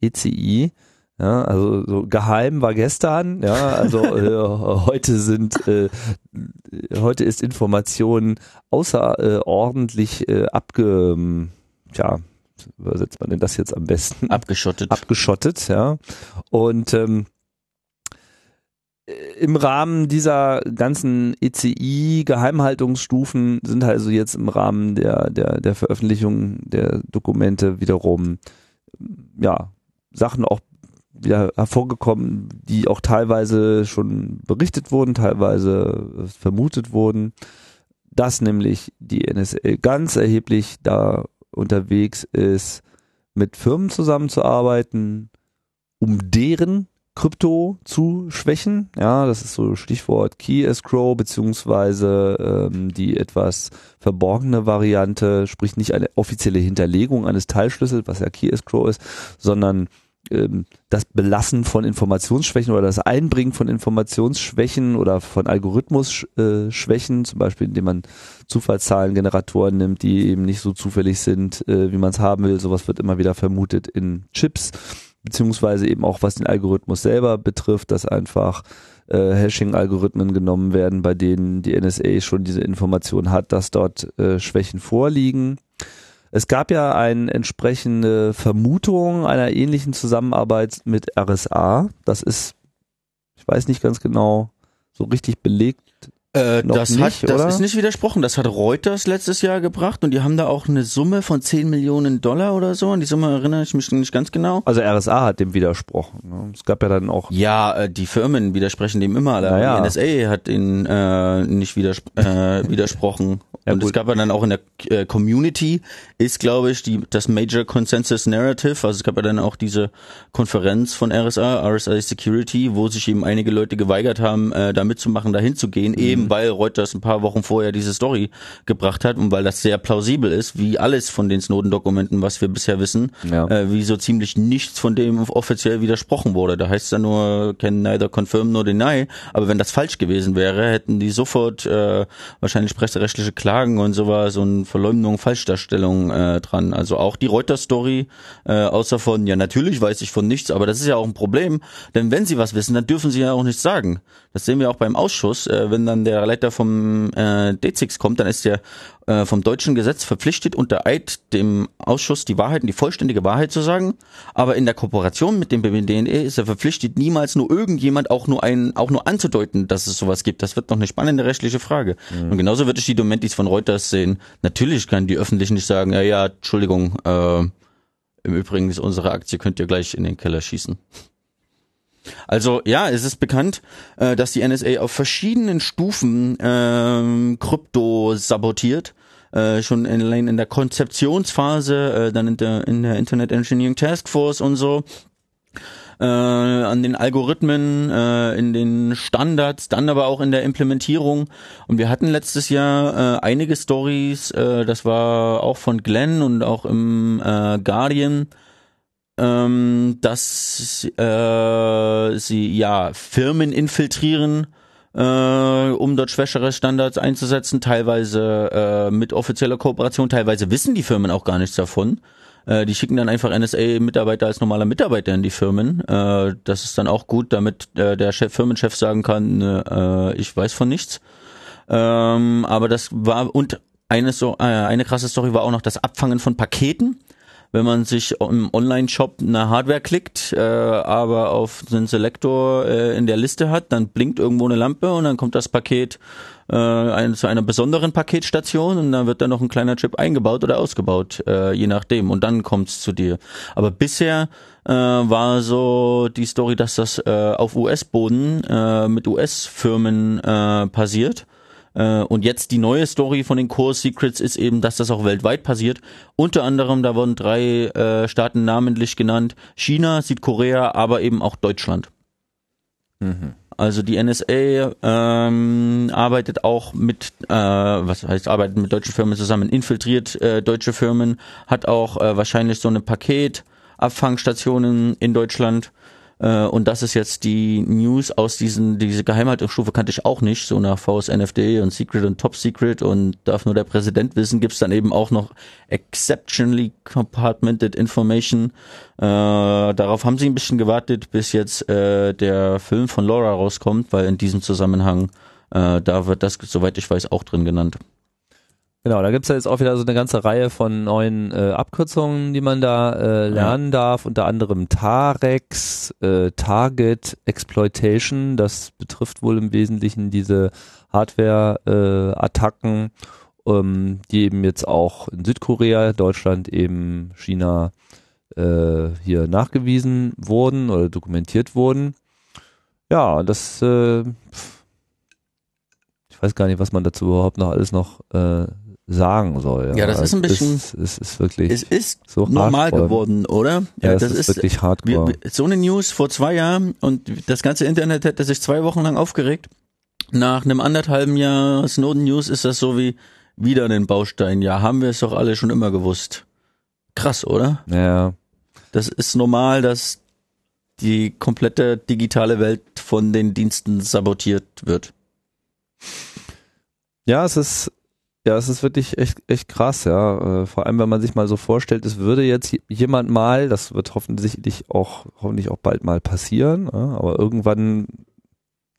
Speaker 1: ECI. Ja, also so geheim war gestern, ja, also äh, heute sind äh, heute ist Information außerordentlich äh, abge ja, übersetzt man denn das jetzt am besten?
Speaker 2: Abgeschottet.
Speaker 1: Abgeschottet, ja. Und ähm, im Rahmen dieser ganzen ECI-Geheimhaltungsstufen sind also jetzt im Rahmen der, der, der Veröffentlichung der Dokumente wiederum ja, Sachen auch wieder hervorgekommen, die auch teilweise schon berichtet wurden, teilweise vermutet wurden, dass nämlich die NSA ganz erheblich da unterwegs ist, mit Firmen zusammenzuarbeiten, um deren Krypto zu schwächen. Ja, das ist so Stichwort Key Escrow beziehungsweise ähm, die etwas verborgene Variante, sprich nicht eine offizielle Hinterlegung eines Teilschlüssels, was ja Key Escrow ist, sondern das Belassen von Informationsschwächen oder das Einbringen von Informationsschwächen oder von Algorithmusschwächen, zum Beispiel indem man Zufallszahlengeneratoren nimmt, die eben nicht so zufällig sind, äh, wie man es haben will. Sowas wird immer wieder vermutet in Chips, beziehungsweise eben auch was den Algorithmus selber betrifft, dass einfach äh, Hashing-Algorithmen genommen werden, bei denen die NSA schon diese Information hat, dass dort äh, Schwächen vorliegen. Es gab ja eine entsprechende Vermutung einer ähnlichen Zusammenarbeit mit RSA. Das ist, ich weiß nicht ganz genau, so richtig belegt
Speaker 2: äh, das
Speaker 1: nicht,
Speaker 2: hat, das
Speaker 1: oder?
Speaker 2: ist nicht widersprochen. Das hat Reuters letztes Jahr gebracht und die haben da auch eine Summe von 10 Millionen Dollar oder so. An die Summe erinnere ich mich nicht ganz genau.
Speaker 1: Also RSA hat dem widersprochen. Ne? Es gab ja dann auch
Speaker 2: Ja, äh, die Firmen widersprechen dem immer,
Speaker 1: Naja.
Speaker 2: die NSA hat ihnen äh, nicht widers äh, widersprochen.
Speaker 1: Ja,
Speaker 2: und es
Speaker 1: gut.
Speaker 2: gab ja dann auch in der äh, Community ist, glaube ich, die das Major Consensus Narrative. Also es gab ja dann auch diese Konferenz von RSA, RSA Security, wo sich eben einige Leute geweigert haben, äh, da mitzumachen, dahin zu gehen,
Speaker 1: Mhm.
Speaker 2: eben weil Reuters ein paar Wochen vorher diese Story gebracht hat und weil das sehr plausibel ist, wie alles von den Snowden-Dokumenten, was wir bisher wissen,
Speaker 1: Ja.
Speaker 2: äh, wie so ziemlich nichts von dem offiziell widersprochen wurde. Da heißt es dann nur, can neither confirm nor deny. Aber wenn das falsch gewesen wäre, hätten die sofort äh, wahrscheinlich presserechtliche Klagen und sowas und Verleumdung, Falschdarstellung äh, dran. Also auch die Reuters-Story, äh, außer von, ja natürlich weiß ich von nichts, aber das ist ja auch ein Problem, denn wenn sie was wissen, dann dürfen sie ja auch nichts sagen. Das sehen wir auch beim Ausschuss. Äh, wenn dann der Leiter vom äh, D6 kommt, dann ist der äh, vom deutschen Gesetz verpflichtet, unter Eid dem Ausschuss die Wahrheit und die vollständige Wahrheit zu sagen. Aber in der Kooperation mit dem BNDE ist er verpflichtet, niemals nur irgendjemand auch nur einen, auch nur anzudeuten, dass es sowas gibt. Das wird noch eine spannende rechtliche Frage. Und genauso würde ich die Domentis von Reuters sehen. Natürlich kann die öffentlich nicht sagen, ja, ja, Entschuldigung, äh, im Übrigen ist unsere Aktie, könnt ihr gleich in den Keller schießen. Also ja, es ist bekannt, äh, dass die NSA auf verschiedenen Stufen ähm, Krypto sabotiert. Äh, schon in, allein in der Konzeptionsphase, äh, dann in der, in der Internet Engineering Task Force und so. Äh, an den Algorithmen, äh, in den Standards, dann aber auch in der Implementierung. Und wir hatten letztes Jahr äh, einige Stories, äh, das war auch von Glenn und auch im äh, Guardian, ähm, dass sie ja Firmen infiltrieren, äh, um dort schwächere Standards einzusetzen, teilweise äh, mit offizieller Kooperation, teilweise wissen die Firmen auch gar nichts davon. Äh, die schicken dann einfach NSA-Mitarbeiter als normaler Mitarbeiter in die Firmen. Äh, das ist dann auch gut, damit äh, der Chef, Firmenchef sagen kann, äh, ich weiß von nichts. Ähm, aber das war und eine so äh, eine krasse Story war auch noch das Abfangen von Paketen. Wenn man sich im Online-Shop eine Hardware klickt, äh, aber auf einen Selektor äh, in der Liste hat, dann blinkt irgendwo eine Lampe und dann kommt das Paket äh, ein, zu einer besonderen Paketstation und dann wird da noch ein kleiner Chip eingebaut oder ausgebaut, äh, je nachdem. Und dann kommt's zu dir. Aber bisher äh, war so die Story, dass das äh, auf US-Boden äh, mit US-Firmen äh, passiert. Äh, und jetzt die neue Story von den Core Secrets ist eben, dass das auch weltweit passiert. Unter anderem, da wurden drei äh, Staaten namentlich genannt. China, Südkorea, aber eben auch Deutschland. Also die NSA ähm, arbeitet auch mit, äh, was heißt arbeitet mit deutschen Firmen zusammen, infiltriert äh, deutsche Firmen, hat auch äh, wahrscheinlich so eine Paketabfangstationen in Deutschland. Äh, und das ist jetzt die News aus diesen, diese Geheimhaltungsstufe kannte ich auch nicht, so nach VSNFD und Secret und Top Secret und darf nur der Präsident wissen, gibt's dann eben auch noch Exceptionally Compartmented Information. Äh, darauf haben sie ein bisschen gewartet, bis jetzt äh, der Film von Laura rauskommt, weil in diesem Zusammenhang, äh, da wird das, soweit ich weiß, auch drin genannt.
Speaker 1: Genau, da gibt's ja jetzt auch wieder so eine ganze Reihe von neuen äh, Abkürzungen, die man da äh, lernen darf, unter anderem TAREX, äh, Target Exploitation, das betrifft wohl im Wesentlichen diese Hardware-Attacken, ähm, die eben jetzt auch in Südkorea, Deutschland, eben China äh, hier nachgewiesen wurden oder dokumentiert wurden. Ja, das äh, ich weiß gar nicht, was man dazu überhaupt noch alles noch äh, sagen soll.
Speaker 2: Ja, das ist ein bisschen-
Speaker 1: Es ist, es ist wirklich
Speaker 2: Es ist
Speaker 1: so
Speaker 2: normal
Speaker 1: hardcore.
Speaker 2: geworden, oder?
Speaker 1: Ja, das, ist, wirklich hardcore.
Speaker 2: Wir, so eine News vor zwei Jahren und das ganze Internet hätte sich zwei Wochen lang aufgeregt. Nach einem anderthalben Jahr Snowden News ist das so wie wieder einen Baustein. Ja, haben wir es doch alle schon immer gewusst. Krass, oder?
Speaker 1: ja,
Speaker 2: Das ist normal, dass die komplette digitale Welt von den Diensten sabotiert wird.
Speaker 1: ja, es ist ja, es ist wirklich echt, echt krass, ja. Äh, Vor allem, wenn man sich mal so vorstellt, es würde jetzt jemand mal, das wird hoffentlich auch, hoffentlich auch bald mal passieren, aber irgendwann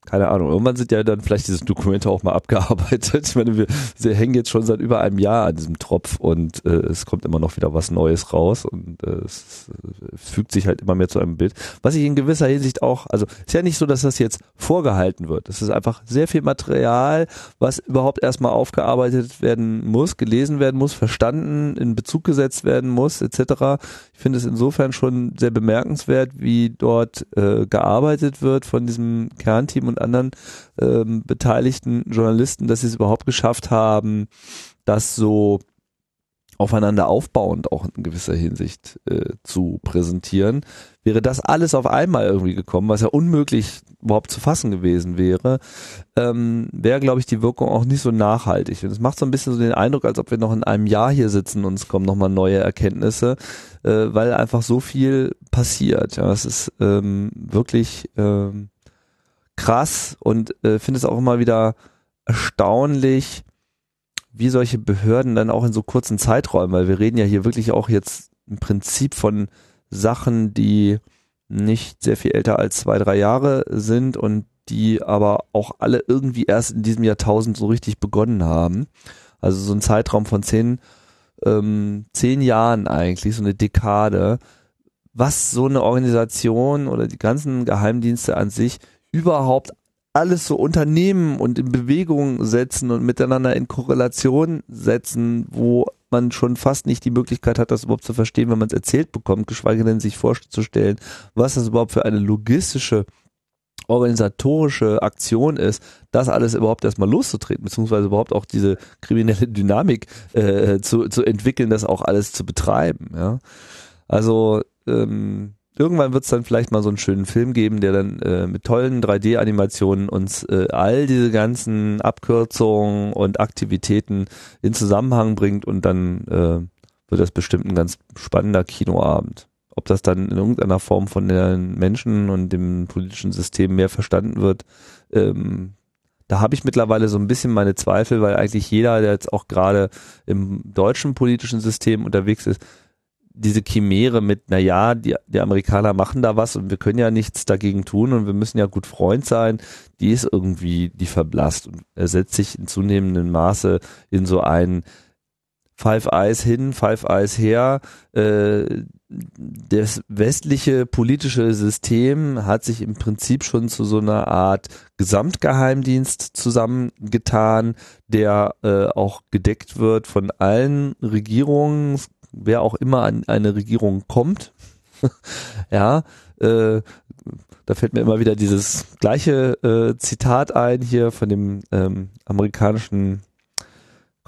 Speaker 1: keine Ahnung, irgendwann sind ja dann vielleicht diese Dokumente auch mal abgearbeitet. Ich meine, wir, wir hängen jetzt schon seit über einem Jahr an diesem Tropf und äh, es kommt immer noch wieder was Neues raus und äh, es fügt sich halt immer mehr zu einem Bild. Was ich in gewisser Hinsicht auch, also ist ja nicht so, dass das jetzt vorgehalten wird. Es ist einfach sehr viel Material, was überhaupt erstmal aufgearbeitet werden muss, gelesen werden muss, verstanden, in Bezug gesetzt werden muss, etc. Ich finde es insofern schon sehr bemerkenswert, wie dort äh, gearbeitet wird von diesem Kernteam und anderen ähm, beteiligten Journalisten, dass sie es überhaupt geschafft haben, das so aufeinander aufbauend auch in gewisser Hinsicht äh, zu präsentieren. Wäre das alles auf einmal irgendwie gekommen, was ja unmöglich überhaupt zu fassen gewesen wäre, ähm, wäre, glaube ich, die Wirkung auch nicht so nachhaltig. Und es macht so ein bisschen so den Eindruck, als ob wir noch in einem Jahr hier sitzen und es kommen nochmal neue Erkenntnisse, äh, weil einfach so viel passiert. Ja, es ist ähm, wirklich ähm, krass und äh, finde es auch immer wieder erstaunlich, wie solche Behörden dann auch in so kurzen Zeiträumen, weil wir reden ja hier wirklich auch jetzt im Prinzip von Sachen, die nicht sehr viel älter als zwei, drei Jahre sind und die aber auch alle irgendwie erst in diesem Jahrtausend so richtig begonnen haben. Also so ein Zeitraum von zehn, ähm, zehn Jahren eigentlich, so eine Dekade, was so eine Organisation oder die ganzen Geheimdienste an sich überhaupt alles so unternehmen und in Bewegung setzen und miteinander in Korrelation setzen, wo man schon fast nicht die Möglichkeit hat, das überhaupt zu verstehen, wenn man es erzählt bekommt, geschweige denn sich vorzustellen, was das überhaupt für eine logistische, organisatorische Aktion ist, das alles überhaupt erstmal loszutreten, beziehungsweise überhaupt auch diese kriminelle Dynamik äh, zu, zu entwickeln, das auch alles zu betreiben. Ja? Also ähm, irgendwann wird es dann vielleicht mal so einen schönen Film geben, der dann äh, mit tollen 3D-Animationen uns äh, all diese ganzen Abkürzungen und Aktivitäten in Zusammenhang bringt und dann äh, wird das bestimmt ein ganz spannender Kinoabend. Ob das dann in irgendeiner Form von den Menschen und dem politischen System mehr verstanden wird, ähm, da habe ich mittlerweile so ein bisschen meine Zweifel, weil eigentlich jeder, der jetzt auch gerade im deutschen politischen System unterwegs ist, diese Chimäre mit, na ja, die, die Amerikaner machen da was und wir können ja nichts dagegen tun und wir müssen ja gut Freund sein, die ist irgendwie, die verblasst und er setzt sich in zunehmendem Maße in so ein Five Eyes hin, Five Eyes her. Äh, das westliche politische System hat sich im Prinzip schon zu so einer Art Gesamtgeheimdienst zusammengetan, der äh, auch gedeckt wird von allen Regierungen, wer auch immer an eine Regierung kommt, ja, äh, da fällt mir immer wieder dieses gleiche äh, Zitat ein hier von dem ähm, amerikanischen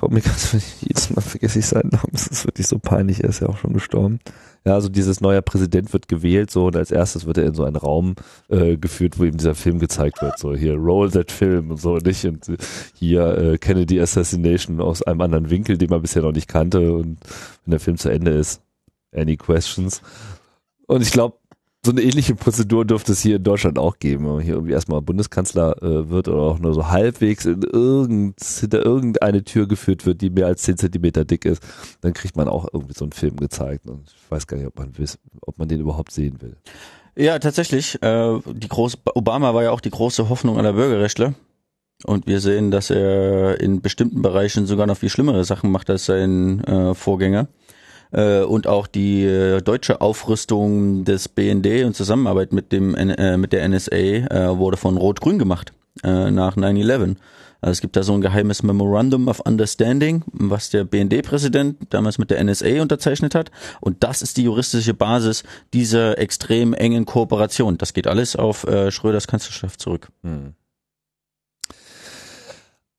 Speaker 1: Komiker, jedes Mal vergesse ich seinen Namen, das ist wirklich so peinlich, er ist ja auch schon gestorben. Ja, also dieses neue Präsident wird gewählt so und als erstes wird er in so einen Raum äh, geführt, wo ihm dieser Film gezeigt wird. So hier Roll that Film und so nicht und hier äh, Kennedy Assassination aus einem anderen Winkel, den man bisher noch nicht kannte und wenn der Film zu Ende ist, any questions? Und ich glaube, so eine ähnliche Prozedur dürfte es hier in Deutschland auch geben, wenn man hier irgendwie erstmal Bundeskanzler äh, wird oder auch nur so halbwegs in irgend, hinter irgendeine Tür geführt wird, die mehr als 10 Zentimeter dick ist, dann kriegt man auch irgendwie so einen Film gezeigt. Und ich weiß gar nicht, ob man, wiss, ob man den überhaupt sehen will.
Speaker 2: Ja, tatsächlich. Äh, die große Obama war ja auch die große Hoffnung aller Bürgerrechtler. Und wir sehen, dass er in bestimmten Bereichen sogar noch viel schlimmere Sachen macht als sein äh, Vorgänger äh, und auch die äh, deutsche Aufrüstung des BND und Zusammenarbeit mit dem äh, mit der NSA wurde von Rot-Grün gemacht nach 9/11. Also es gibt da so ein geheimes Memorandum of Understanding, was der BND-Präsident damals mit der NSA unterzeichnet hat. Und das ist die juristische Basis dieser extrem engen Kooperation. Das geht alles auf äh, Schröders Kanzlerschaft zurück. Hm.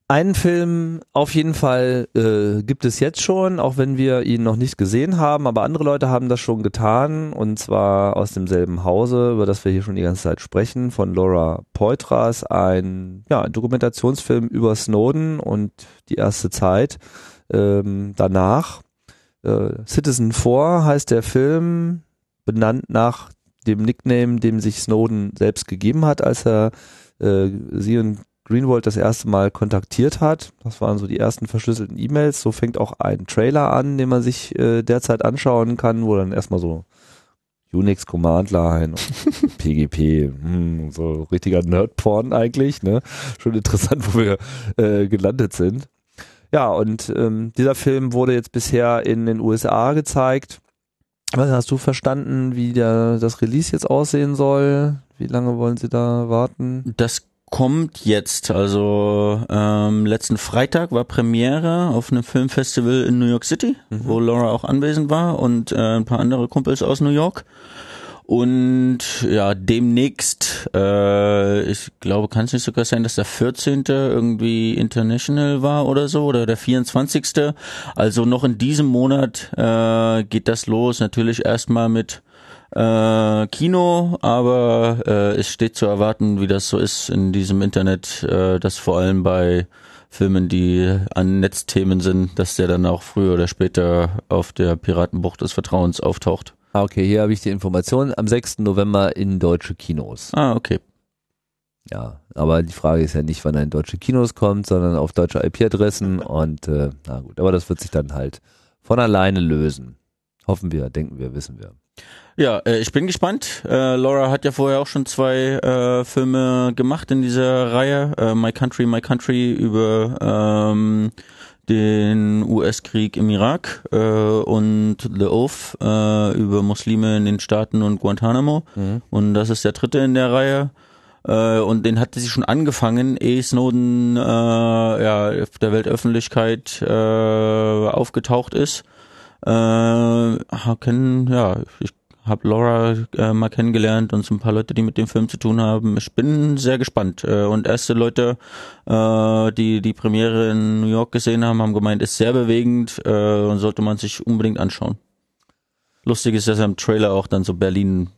Speaker 1: Einen Film auf jeden Fall äh, gibt es jetzt schon, auch wenn wir ihn noch nicht gesehen haben, aber andere Leute haben das schon getan und zwar aus demselben Hause, über das wir hier schon die ganze Zeit sprechen, von Laura Poitras, ein, ja, Dokumentationsfilm über Snowden und die erste Zeit ähm, danach. Äh, Citizen 4 heißt der Film, benannt nach dem Nickname, dem sich Snowden selbst gegeben hat, als er äh, sie und Greenwald das erste Mal kontaktiert hat. Das waren so die ersten verschlüsselten E-Mails. So fängt auch ein Trailer an, den man sich äh, derzeit anschauen kann, wo dann erstmal so Unix Command Line, PGP, hm, so richtiger Nerdporn eigentlich, ne? Schon interessant, wo wir äh, gelandet sind. Ja, und ähm, dieser Film wurde jetzt bisher in den USA gezeigt. Was hast du verstanden, wie der, das Release jetzt aussehen soll? Wie lange wollen Sie da warten?
Speaker 2: Das kommt jetzt. Also ähm, letzten Freitag war Premiere auf einem Filmfestival in New York City, mhm. wo Laura auch anwesend war und äh, ein paar andere Kumpels aus New York. Und ja, demnächst, äh, ich glaube, kann es nicht sogar sein, dass der 14. irgendwie International war oder so, oder der 24. Also noch in diesem Monat äh, geht das los. Natürlich erstmal mit äh, Kino, aber äh, es steht zu erwarten, wie das so ist in diesem Internet, äh, dass vor allem bei Filmen, die an Netzthemen sind, dass der dann auch früher oder später auf der Piratenbucht des Vertrauens auftaucht.
Speaker 1: Ah, okay, hier habe ich die Information. Am 6. November in deutsche Kinos.
Speaker 2: Ah, okay.
Speaker 1: Ja, aber die Frage ist ja nicht, wann er in deutsche Kinos kommt, sondern auf deutsche IP-Adressen und äh, na gut, aber das wird sich dann halt von alleine lösen. Hoffen wir, denken wir, wissen wir.
Speaker 2: Ja, äh, ich bin gespannt. Äh, Laura hat ja vorher auch schon zwei äh, Filme gemacht in dieser Reihe. Äh, My Country, My Country über ähm, den US-Krieg im Irak äh, und The Oath äh, über Muslime in den Staaten und Guantanamo. Mhm. Und das ist der dritte in der Reihe. Äh, und den hatte sie schon angefangen, ehe Snowden äh, ja, auf der Weltöffentlichkeit äh, aufgetaucht ist. Äh, kennen, ja, ich habe Laura äh, mal kennengelernt und so ein paar Leute, die mit dem Film zu tun haben. Ich bin sehr gespannt. Äh, und erste Leute, äh, die die Premiere in New York gesehen haben, haben gemeint, ist sehr bewegend äh, und sollte man sich unbedingt anschauen. Lustig ist, dass er im Trailer auch dann so Berlin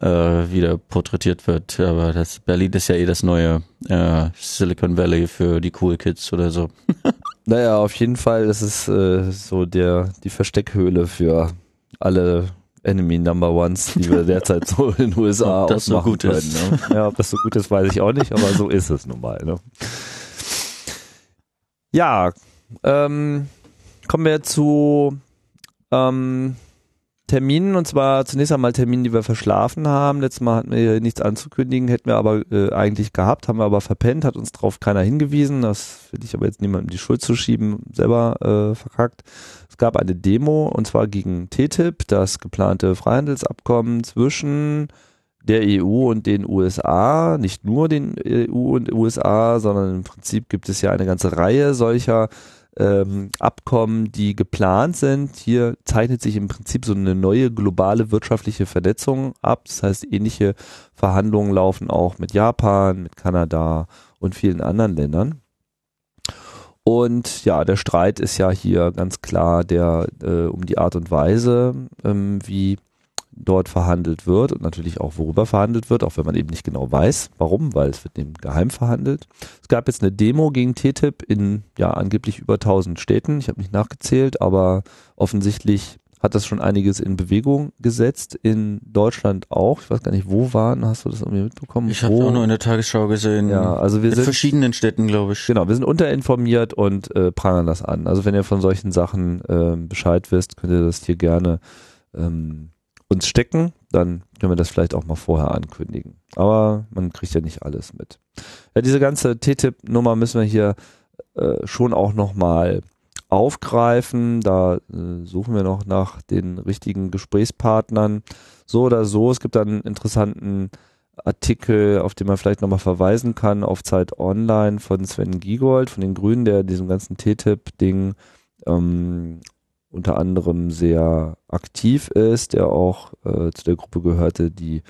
Speaker 2: äh, wieder porträtiert wird. Aber das Berlin ist ja eh das neue äh, Silicon Valley für die Cool Kids oder so.
Speaker 1: naja, auf jeden Fall ist es äh, so der die Versteckhöhle für alle Enemy Number Ones, die wir derzeit so in den USA
Speaker 2: ob das so gut können. Ist.
Speaker 1: Ne? Ja, ob das so gut ist, weiß ich auch nicht, aber so ist es nun mal. Ne? Ja, ähm, kommen wir zu ähm, Terminen und zwar zunächst einmal Termine, die wir verschlafen haben. Letztes Mal hatten wir nichts anzukündigen, hätten wir aber äh, eigentlich gehabt, haben wir aber verpennt, hat uns darauf keiner hingewiesen. Das will ich aber jetzt niemandem die Schuld zu schieben, selber äh, verkackt. Es gab eine Demo und zwar gegen TTIP, das geplante Freihandelsabkommen zwischen der EU und den USA, nicht nur den EU und USA, sondern im Prinzip gibt es ja eine ganze Reihe solcher ähm, Abkommen, die geplant sind. Hier zeichnet sich im Prinzip so eine neue globale wirtschaftliche Vernetzung ab. Das heißt, ähnliche Verhandlungen laufen auch mit Japan, mit Kanada und vielen anderen Ländern. Und ja, der Streit ist ja hier ganz klar der äh, um die Art und Weise, ähm, wie dort verhandelt wird und natürlich auch worüber verhandelt wird, auch wenn man eben nicht genau weiß, warum, weil es wird eben geheim verhandelt. Es gab jetzt eine Demo gegen TTIP in ja angeblich über 1000 Städten. Ich habe nicht nachgezählt, aber offensichtlich hat das schon einiges in Bewegung gesetzt. In Deutschland auch. Ich weiß gar nicht, wo waren. Hast du das irgendwie mitbekommen?
Speaker 2: Ich habe auch nur in der Tagesschau gesehen.
Speaker 1: Ja, also wir
Speaker 2: in
Speaker 1: sind
Speaker 2: verschiedenen Städten, glaube ich.
Speaker 1: Genau, wir sind unterinformiert und äh, prangern das an. Also wenn ihr von solchen Sachen äh, Bescheid wisst, könnt ihr das hier gerne ähm, uns stecken, dann können wir das vielleicht auch mal vorher ankündigen. Aber man kriegt ja nicht alles mit. Ja, diese ganze TTIP-Nummer müssen wir hier äh, schon auch nochmal aufgreifen. Da äh, suchen wir noch nach den richtigen Gesprächspartnern. So oder so, es gibt einen interessanten Artikel, auf den man vielleicht nochmal verweisen kann, auf Zeit Online von Sven Giegold von den Grünen, der diesem ganzen TTIP-Ding ähm, unter anderem sehr aktiv ist, der auch äh, zu der Gruppe gehörte, die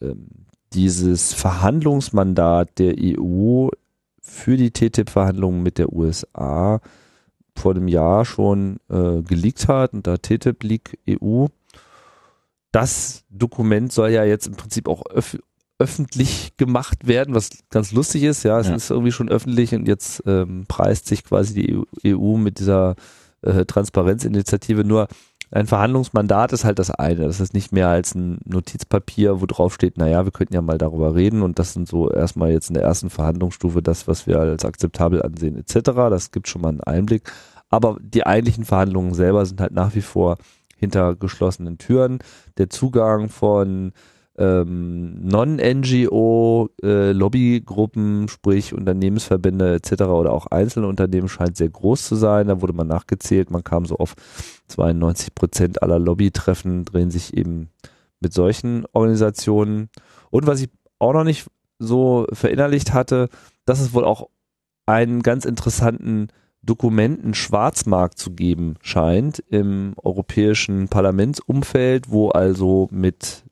Speaker 1: ähm, dieses Verhandlungsmandat der EU für die TTIP-Verhandlungen mit der USA vor einem Jahr schon äh, geleakt hat und da TTIP Leak EU. Das Dokument soll ja jetzt im Prinzip auch öf öffentlich gemacht werden, was ganz lustig ist. Ja, es ja. ist irgendwie schon öffentlich und jetzt ähm, preist sich quasi die EU mit dieser äh, Transparenzinitiative. Nur ein Verhandlungsmandat ist halt das eine. Das ist nicht mehr als ein Notizpapier, wo drauf steht, naja, wir könnten ja mal darüber reden und das sind so erstmal jetzt in der ersten Verhandlungsstufe das, was wir als akzeptabel ansehen, etc. Das gibt schon mal einen Einblick. Aber die eigentlichen Verhandlungen selber sind halt nach wie vor hinter geschlossenen Türen. Der Zugang von ähm, Non-NGO äh, sprich Unternehmensverbände etc. oder auch einzelne Unternehmen scheint sehr groß zu sein. Da wurde man nachgezählt, man kam so auf 92 Prozent aller Lobbytreffen drehen sich eben mit solchen Organisationen. Und was ich auch noch nicht so verinnerlicht hatte, dass es wohl auch einen ganz interessanten Dokumenten-Schwarzmarkt zu geben scheint im europäischen Parlamentsumfeld, wo also mit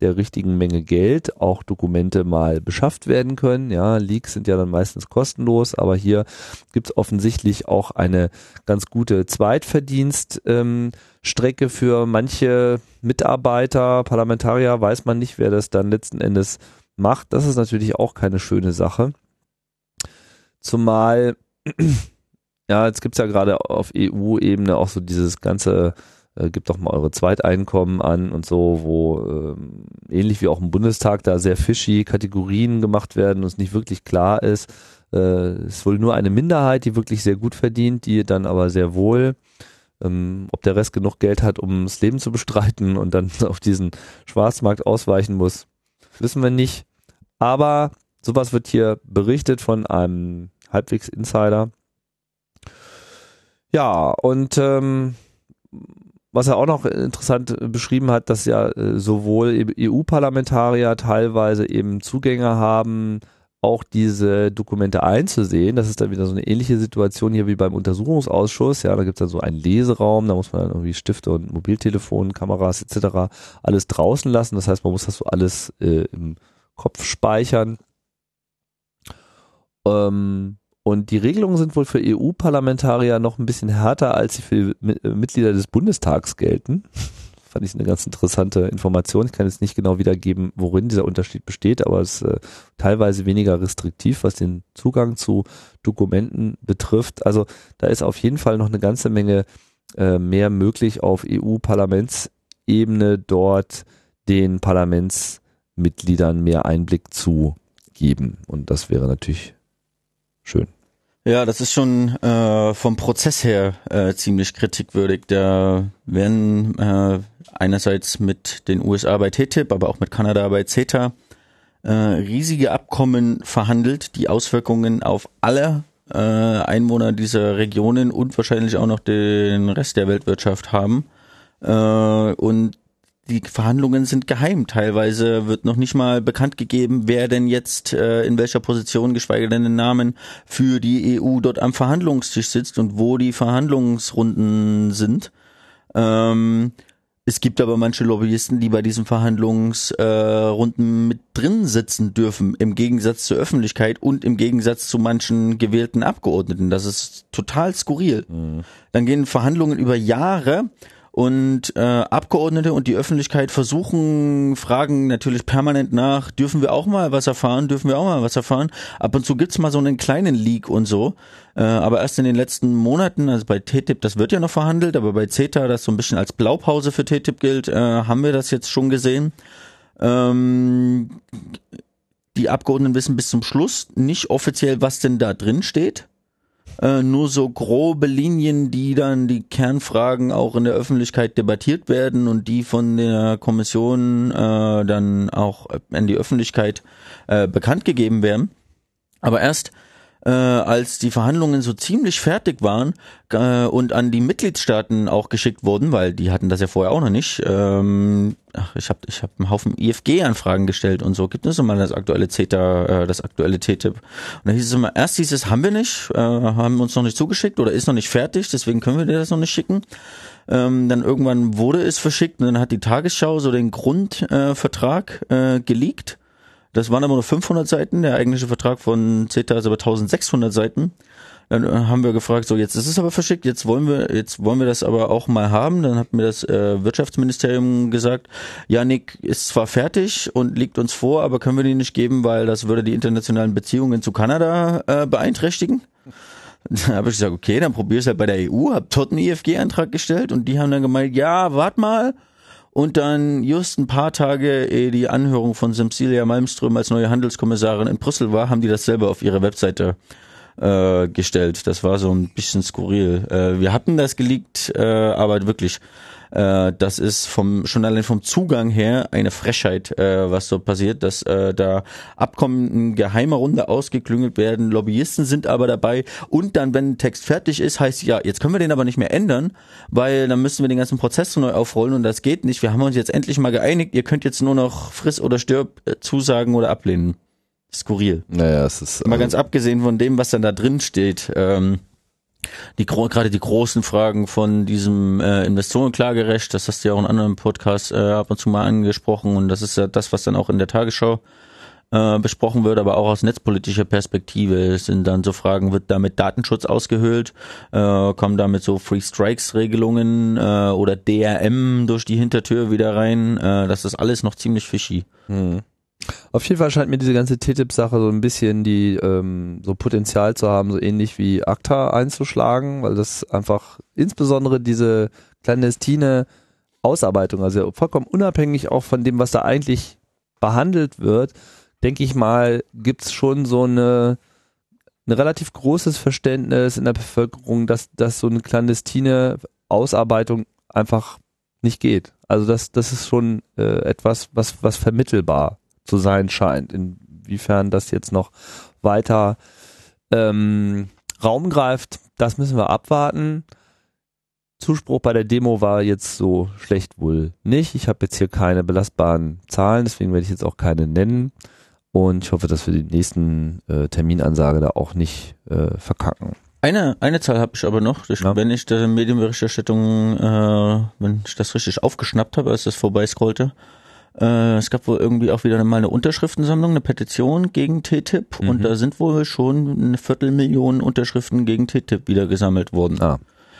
Speaker 1: der richtigen Menge Geld auch Dokumente mal beschafft werden können. Ja, Leaks sind ja dann meistens kostenlos, aber hier gibt es offensichtlich auch eine ganz gute Zweitverdienststrecke ähm, für manche Mitarbeiter, Parlamentarier, weiß man nicht, wer das dann letzten Endes macht. Das ist natürlich auch keine schöne Sache. Zumal, ja, jetzt gibt's ja gerade auf EU-Ebene auch so dieses ganze äh, gibt doch mal eure Zweiteinkommen an und so, wo ähm, ähnlich wie auch im Bundestag da sehr fishy Kategorien gemacht werden und es nicht wirklich klar ist. Äh, es ist wohl nur eine Minderheit, die wirklich sehr gut verdient, die dann aber sehr wohl, ähm, ob der Rest genug Geld hat, um das Leben zu bestreiten und dann auf diesen Schwarzmarkt ausweichen muss, wissen wir nicht. Aber sowas wird hier berichtet von einem halbwegs Insider. Ja, und ähm, was er auch noch interessant beschrieben hat, dass ja äh, sowohl EU-Parlamentarier teilweise eben Zugänge haben, auch diese Dokumente einzusehen. Das ist dann wieder so eine ähnliche Situation hier wie beim Untersuchungsausschuss. Ja, da gibt es dann so einen Leseraum, da muss man dann irgendwie Stifte und Mobiltelefon, Kameras etc. alles draußen lassen. Das heißt, man muss das so alles äh, im Kopf speichern. Ähm, und die Regelungen sind wohl für EU-Parlamentarier noch ein bisschen härter, als sie für äh, Mitglieder des Bundestags gelten. Fand ich eine ganz interessante Information. Ich kann jetzt nicht genau wiedergeben, worin dieser Unterschied besteht, aber es ist äh, teilweise weniger restriktiv, was den Zugang zu Dokumenten betrifft. Also da ist auf jeden Fall noch eine ganze Menge äh, mehr möglich auf EU-Parlamentsebene dort den Parlamentsmitgliedern mehr Einblick zu geben. Und das wäre natürlich schön.
Speaker 2: Ja, das ist schon äh, vom Prozess her äh, ziemlich kritikwürdig. Da werden äh, einerseits mit den USA bei TTIP, aber auch mit Kanada bei CETA äh, riesige Abkommen verhandelt, die Auswirkungen auf alle äh, Einwohner dieser Regionen und wahrscheinlich auch noch den Rest der Weltwirtschaft haben. Äh, und die Verhandlungen sind geheim. Teilweise wird noch nicht mal bekannt gegeben, wer denn jetzt äh, in welcher Position, geschweige denn den Namen für die EU dort am Verhandlungstisch sitzt und wo die Verhandlungsrunden sind. Ähm, es gibt aber manche Lobbyisten, die bei diesen Verhandlungsrunden äh, mit drin sitzen dürfen, im Gegensatz zur Öffentlichkeit und im Gegensatz zu manchen gewählten Abgeordneten. Das ist total skurril. Mhm. Dann gehen Verhandlungen über Jahre und äh, Abgeordnete und die Öffentlichkeit versuchen, fragen natürlich permanent nach, dürfen wir auch mal was erfahren, dürfen wir auch mal was erfahren. Ab und zu gibt's mal so einen kleinen Leak und so. Äh, aber erst in den letzten Monaten, also bei TTIP, das wird ja noch verhandelt, aber bei CETA, das so ein bisschen als Blaupause für TTIP gilt, äh, haben wir das jetzt schon gesehen. Ähm, die Abgeordneten wissen bis zum Schluss nicht offiziell, was denn da drin steht äh, nur so grobe Linien, die dann die Kernfragen auch in der Öffentlichkeit debattiert werden und die von der Kommission äh, dann auch an die Öffentlichkeit äh, bekannt gegeben werden. Aber erst äh, als die Verhandlungen so ziemlich fertig waren äh, und an die Mitgliedstaaten auch geschickt wurden, weil die hatten das ja vorher auch noch nicht. Ähm, ach, ich habe ich hab einen Haufen IFG-Anfragen gestellt und so. Gibt es mal das aktuelle CETA, äh, das aktuelle TTIP? Und da hieß es immer, erst hieß es, haben wir nicht, äh, haben uns noch nicht zugeschickt oder ist noch nicht fertig, deswegen können wir dir das noch nicht schicken. Ähm, dann irgendwann wurde es verschickt und dann hat die Tagesschau so den Grundvertrag äh, äh, geleakt das waren aber nur 500 Seiten. Der eigentliche Vertrag von CETA ist aber 1600 Seiten. Dann äh, haben wir gefragt, so jetzt ist es aber verschickt, jetzt wollen wir, jetzt wollen wir das aber auch mal haben. Dann hat mir das äh, Wirtschaftsministerium gesagt, ja, Nick ist zwar fertig und liegt uns vor, aber können wir die nicht geben, weil das würde die internationalen Beziehungen zu Kanada äh, beeinträchtigen. Dann habe ich gesagt, okay, dann probier es halt bei der EU, hab dort einen IFG-Antrag gestellt und die haben dann gemeint, ja, wart mal, und dann just ein paar Tage, ehe die Anhörung von Semsilia Malmström als neue Handelskommissarin in Brüssel war, haben die das selber auf ihre Webseite äh, gestellt. Das war so ein bisschen skurril. Äh, wir hatten das geleakt, äh, aber wirklich Äh, das ist vom schon allein vom Zugang her eine Frechheit, äh, was so passiert, dass äh, da Abkommen in geheimer Runde ausgeklüngelt werden, Lobbyisten sind aber dabei und dann, wenn ein Text fertig ist, heißt ja, jetzt können wir den aber nicht mehr ändern, weil dann müssen wir den ganzen Prozess neu aufrollen und das geht nicht. Wir haben uns jetzt endlich mal geeinigt, ihr könnt jetzt nur noch friss oder stirb äh, zusagen oder ablehnen. Skurril.
Speaker 1: Naja, es ist.
Speaker 2: Mal ganz abgesehen von dem, was dann da drin steht. Ähm, die gerade die großen Fragen von diesem äh, Investorenklagerecht, das hast du ja auch in anderen Podcasts äh, ab und zu mal angesprochen und das ist ja das, was dann auch in der Tagesschau äh, besprochen wird, aber auch aus netzpolitischer Perspektive sind dann so Fragen, wird damit Datenschutz ausgehöhlt, äh, kommen damit so Free Strikes Regelungen äh, oder DRM durch die Hintertür wieder rein, äh, das ist alles noch ziemlich fishy.
Speaker 1: Hm. Auf jeden Fall scheint mir diese ganze TTIP-Sache so ein bisschen die ähm, so Potenzial zu haben, so ähnlich wie ACTA einzuschlagen, weil das einfach insbesondere diese clandestine Ausarbeitung, also vollkommen unabhängig auch von dem, was da eigentlich behandelt wird, denke ich mal, gibt's schon so eine ein relativ großes Verständnis in der Bevölkerung, dass, dass so eine clandestine Ausarbeitung einfach nicht geht. Also das, das ist schon äh, etwas, was, was vermittelbar zu sein scheint. Inwiefern das jetzt noch weiter ähm, Raum greift, das müssen wir abwarten. Zuspruch bei der Demo war jetzt so schlecht wohl nicht. Ich habe jetzt hier keine belastbaren Zahlen, deswegen werde ich jetzt auch keine nennen. Und ich hoffe, dass wir die nächsten äh, Terminansage da auch nicht äh, verkacken.
Speaker 2: Eine, eine Zahl habe ich aber noch, ja. wenn ich der Medienberichterstattung, äh, wenn ich das richtig aufgeschnappt habe, als das vorbei scrollte, äh, es gab wohl irgendwie auch wieder mal eine Unterschriftensammlung, eine Petition gegen TTIP mhm. und da sind wohl schon eine Viertelmillion Unterschriften gegen TTIP wieder gesammelt worden. Ah.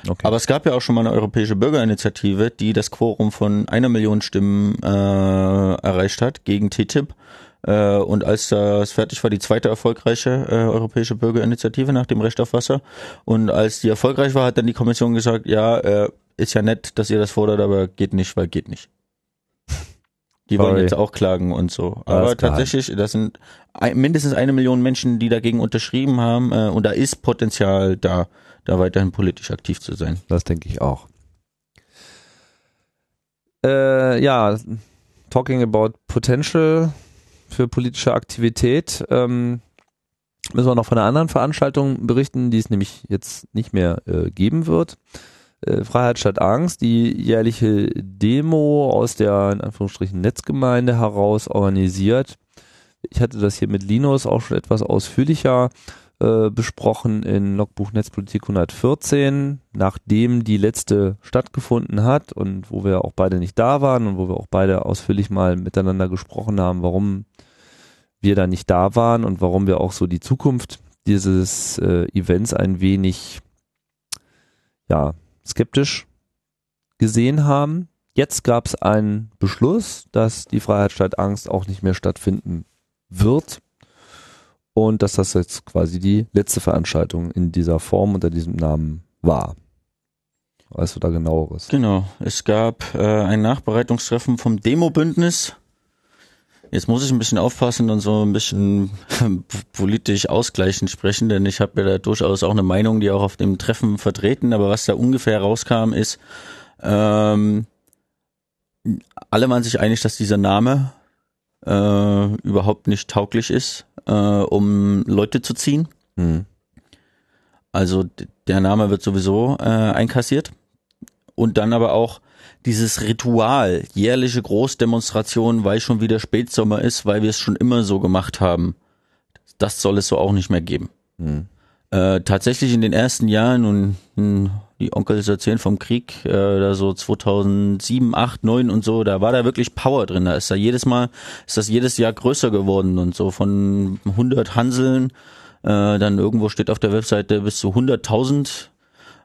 Speaker 2: Okay. Aber es gab ja auch schon mal eine europäische Bürgerinitiative, die das Quorum von einer Million Stimmen äh, erreicht hat gegen TTIP. Äh, und als das fertig war, die zweite erfolgreiche äh, europäische Bürgerinitiative nach dem Recht auf Wasser. Und als die erfolgreich war, hat dann die Kommission gesagt, ja, äh, ist ja nett, dass ihr das fordert, aber geht nicht, weil geht nicht. Die Sorry. wollen jetzt auch klagen und so. Aber tatsächlich, das sind ein, mindestens eine Million Menschen, die dagegen unterschrieben haben äh, und da ist Potenzial da, da weiterhin politisch aktiv zu sein.
Speaker 1: Das denke ich auch. Äh, ja, talking about potential für politische Aktivität. Ähm, müssen wir noch von einer anderen Veranstaltung berichten, die es nämlich jetzt nicht mehr äh, geben wird äh, Freiheit statt Angst, die jährliche Demo aus der in Anführungsstrichen Netzgemeinde heraus organisiert. Ich hatte das hier mit Linus auch schon etwas ausführlicher äh, besprochen in Logbuch Netzpolitik 114, nachdem die letzte stattgefunden hat und wo wir auch beide nicht da waren und wo wir auch beide ausführlich mal miteinander gesprochen haben, warum wir da nicht da waren und warum wir auch so die Zukunft dieses äh, Events ein wenig ja, skeptisch gesehen haben. Jetzt gab es einen Beschluss, dass die Freiheit statt Angst auch nicht mehr stattfinden wird und dass das jetzt quasi die letzte Veranstaltung in dieser Form unter diesem Namen war. Weißt du da genaueres?
Speaker 2: Genau. Es gab äh, ein Nachbereitungstreffen vom Demo-Bündnis Jetzt muss ich ein bisschen aufpassen und so ein bisschen politisch ausgleichend sprechen, denn ich habe ja da durchaus auch eine Meinung, die auch auf dem Treffen vertreten, aber was da ungefähr rauskam, ist, ähm, alle waren sich einig, dass dieser Name äh, überhaupt nicht tauglich ist, äh, um Leute zu ziehen. Hm. Also der Name wird sowieso äh, einkassiert. Und dann aber auch dieses Ritual, jährliche Großdemonstration, weil schon wieder Spätsommer ist, weil wir es schon immer so gemacht haben, das soll es so auch nicht mehr geben. Mhm. Äh, tatsächlich in den ersten Jahren und mh, hm, die Onkels erzählen vom Krieg, äh, da so 2007, 8, 9 und so, da war da wirklich Power drin. Da ist da jedes Mal, ist das jedes Jahr größer geworden und so von 100 Hanseln, äh, dann irgendwo steht auf der Webseite bis zu 100.000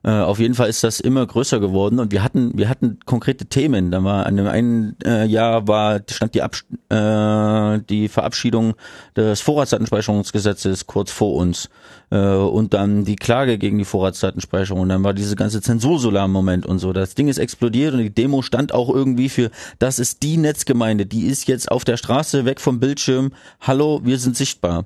Speaker 2: äh, auf jeden Fall ist das immer größer geworden und wir hatten, wir hatten konkrete Themen. Da war an dem einen äh, Jahr war stand die, Abs äh, die Verabschiedung des Vorratsdatenspeicherungsgesetzes kurz vor uns äh, und dann die Klage gegen die Vorratsdatenspeicherung und dann war diese ganze Zensursolar-Moment und so. Das Ding ist explodiert und die Demo stand auch irgendwie für, das ist die Netzgemeinde, die ist jetzt auf der Straße weg vom Bildschirm. Hallo, wir sind sichtbar.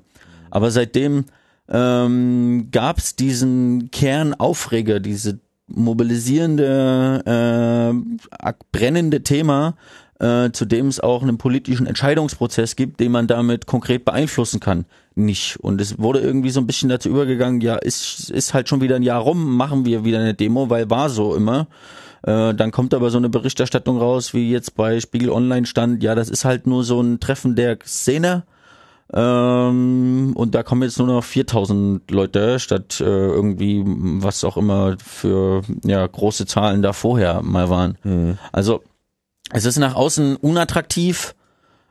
Speaker 2: Aber seitdem ähm, gab es diesen Kernaufreger, diese mobilisierende, äh, brennende Thema, äh, zu dem es auch einen politischen Entscheidungsprozess gibt, den man damit konkret beeinflussen kann, nicht. Und es wurde irgendwie so ein bisschen dazu übergegangen, ja, ist, ist halt schon wieder ein Jahr rum, machen wir wieder eine Demo, weil war so immer. Äh, dann kommt aber so eine Berichterstattung raus, wie jetzt bei Spiegel Online stand, ja, das ist halt nur so ein Treffen der Szene. Ähm, und da kommen jetzt nur noch 4000 Leute statt äh, irgendwie was auch immer für ja große Zahlen da vorher mal waren. Mhm. Also es ist nach außen unattraktiv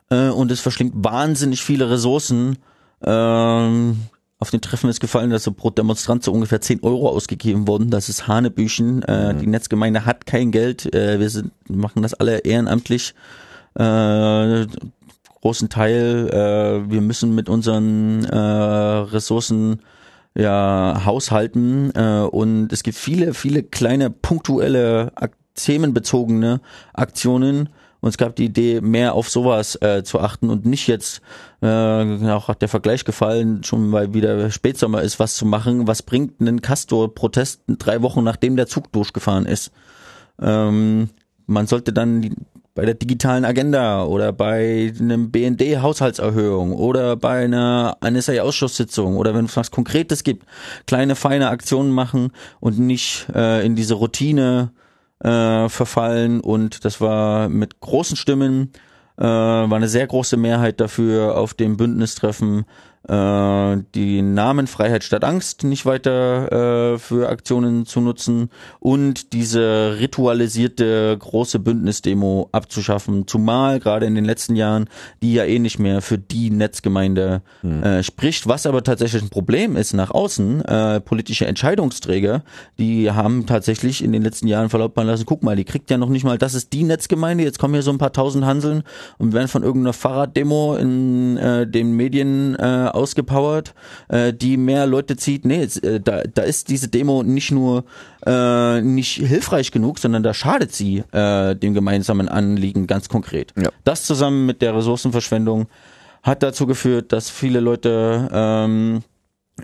Speaker 2: äh, und es verschlingt wahnsinnig viele Ressourcen. Ähm, auf den Treffen ist gefallen, dass so pro Demonstrant so ungefähr 10 Euro ausgegeben wurden. Das ist Hanebüchen. Äh, mhm. Die Netzgemeinde hat kein Geld. Äh, wir sind, machen das alle ehrenamtlich. Äh, großen Teil. Äh, wir müssen mit unseren äh, Ressourcen ja haushalten äh, und es gibt viele, viele kleine punktuelle themenbezogene Aktionen. Und es gab die Idee, mehr auf sowas äh, zu achten und nicht jetzt, äh, auch hat der Vergleich gefallen, schon weil wieder Spätsommer ist, was zu machen. Was bringt einen Castor-Protest drei Wochen nachdem der Zug durchgefahren ist? Ähm, man sollte dann bei der digitalen Agenda oder bei einem BND-Haushaltserhöhung oder bei einer NSA-Ausschusssitzung oder wenn es was Konkretes gibt, kleine, feine Aktionen machen und nicht äh, in diese Routine äh, verfallen. Und das war mit großen Stimmen, äh, war eine sehr große Mehrheit dafür auf dem Bündnistreffen äh, die Namen Freiheit statt Angst nicht weiter äh, für Aktionen zu nutzen und diese ritualisierte große Bündnisdemo abzuschaffen, zumal gerade in den letzten Jahren die ja eh nicht mehr für die Netzgemeinde hm. äh, spricht, was aber tatsächlich ein Problem ist nach außen. Äh, politische Entscheidungsträger, die haben tatsächlich in den letzten Jahren verlautbaren lassen, guck mal, die kriegt ja noch nicht mal, das ist die Netzgemeinde, jetzt kommen hier so ein paar tausend Hanseln und werden von irgendeiner Fahrraddemo in äh, den Medien äh, ausgepowert, äh, die mehr Leute zieht. Nee, äh, da, da ist diese Demo nicht nur äh, nicht hilfreich genug, sondern da schadet sie dem gemeinsamen Anliegen ganz konkret. Ja. Das zusammen mit der Ressourcenverschwendung hat dazu geführt, dass viele Leute ähm,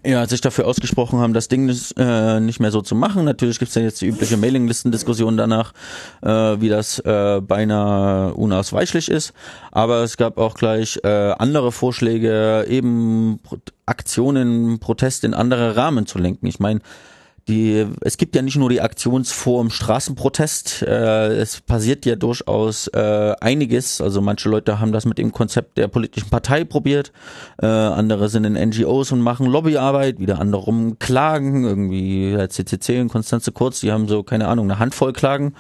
Speaker 2: ja, sich dafür ausgesprochen haben, das Ding nicht, äh, nicht mehr so zu machen. Natürlich gibt's ja jetzt die übliche Mailinglistendiskussion danach, äh, wie das äh, beinahe unausweichlich ist. Aber es gab auch gleich äh, andere Vorschläge, eben Aktionen, Protest in andere Rahmen zu lenken. Ich meine, die, es gibt ja nicht nur die Aktionsform Straßenprotest, äh, es passiert ja durchaus äh, einiges. Also manche Leute haben das mit dem Konzept der politischen Partei probiert, äh, andere sind in NGOs und machen Lobbyarbeit, wieder andere klagen, irgendwie der CCC und Konstanze Kurz, die haben so, keine Ahnung, eine Handvoll Klagen,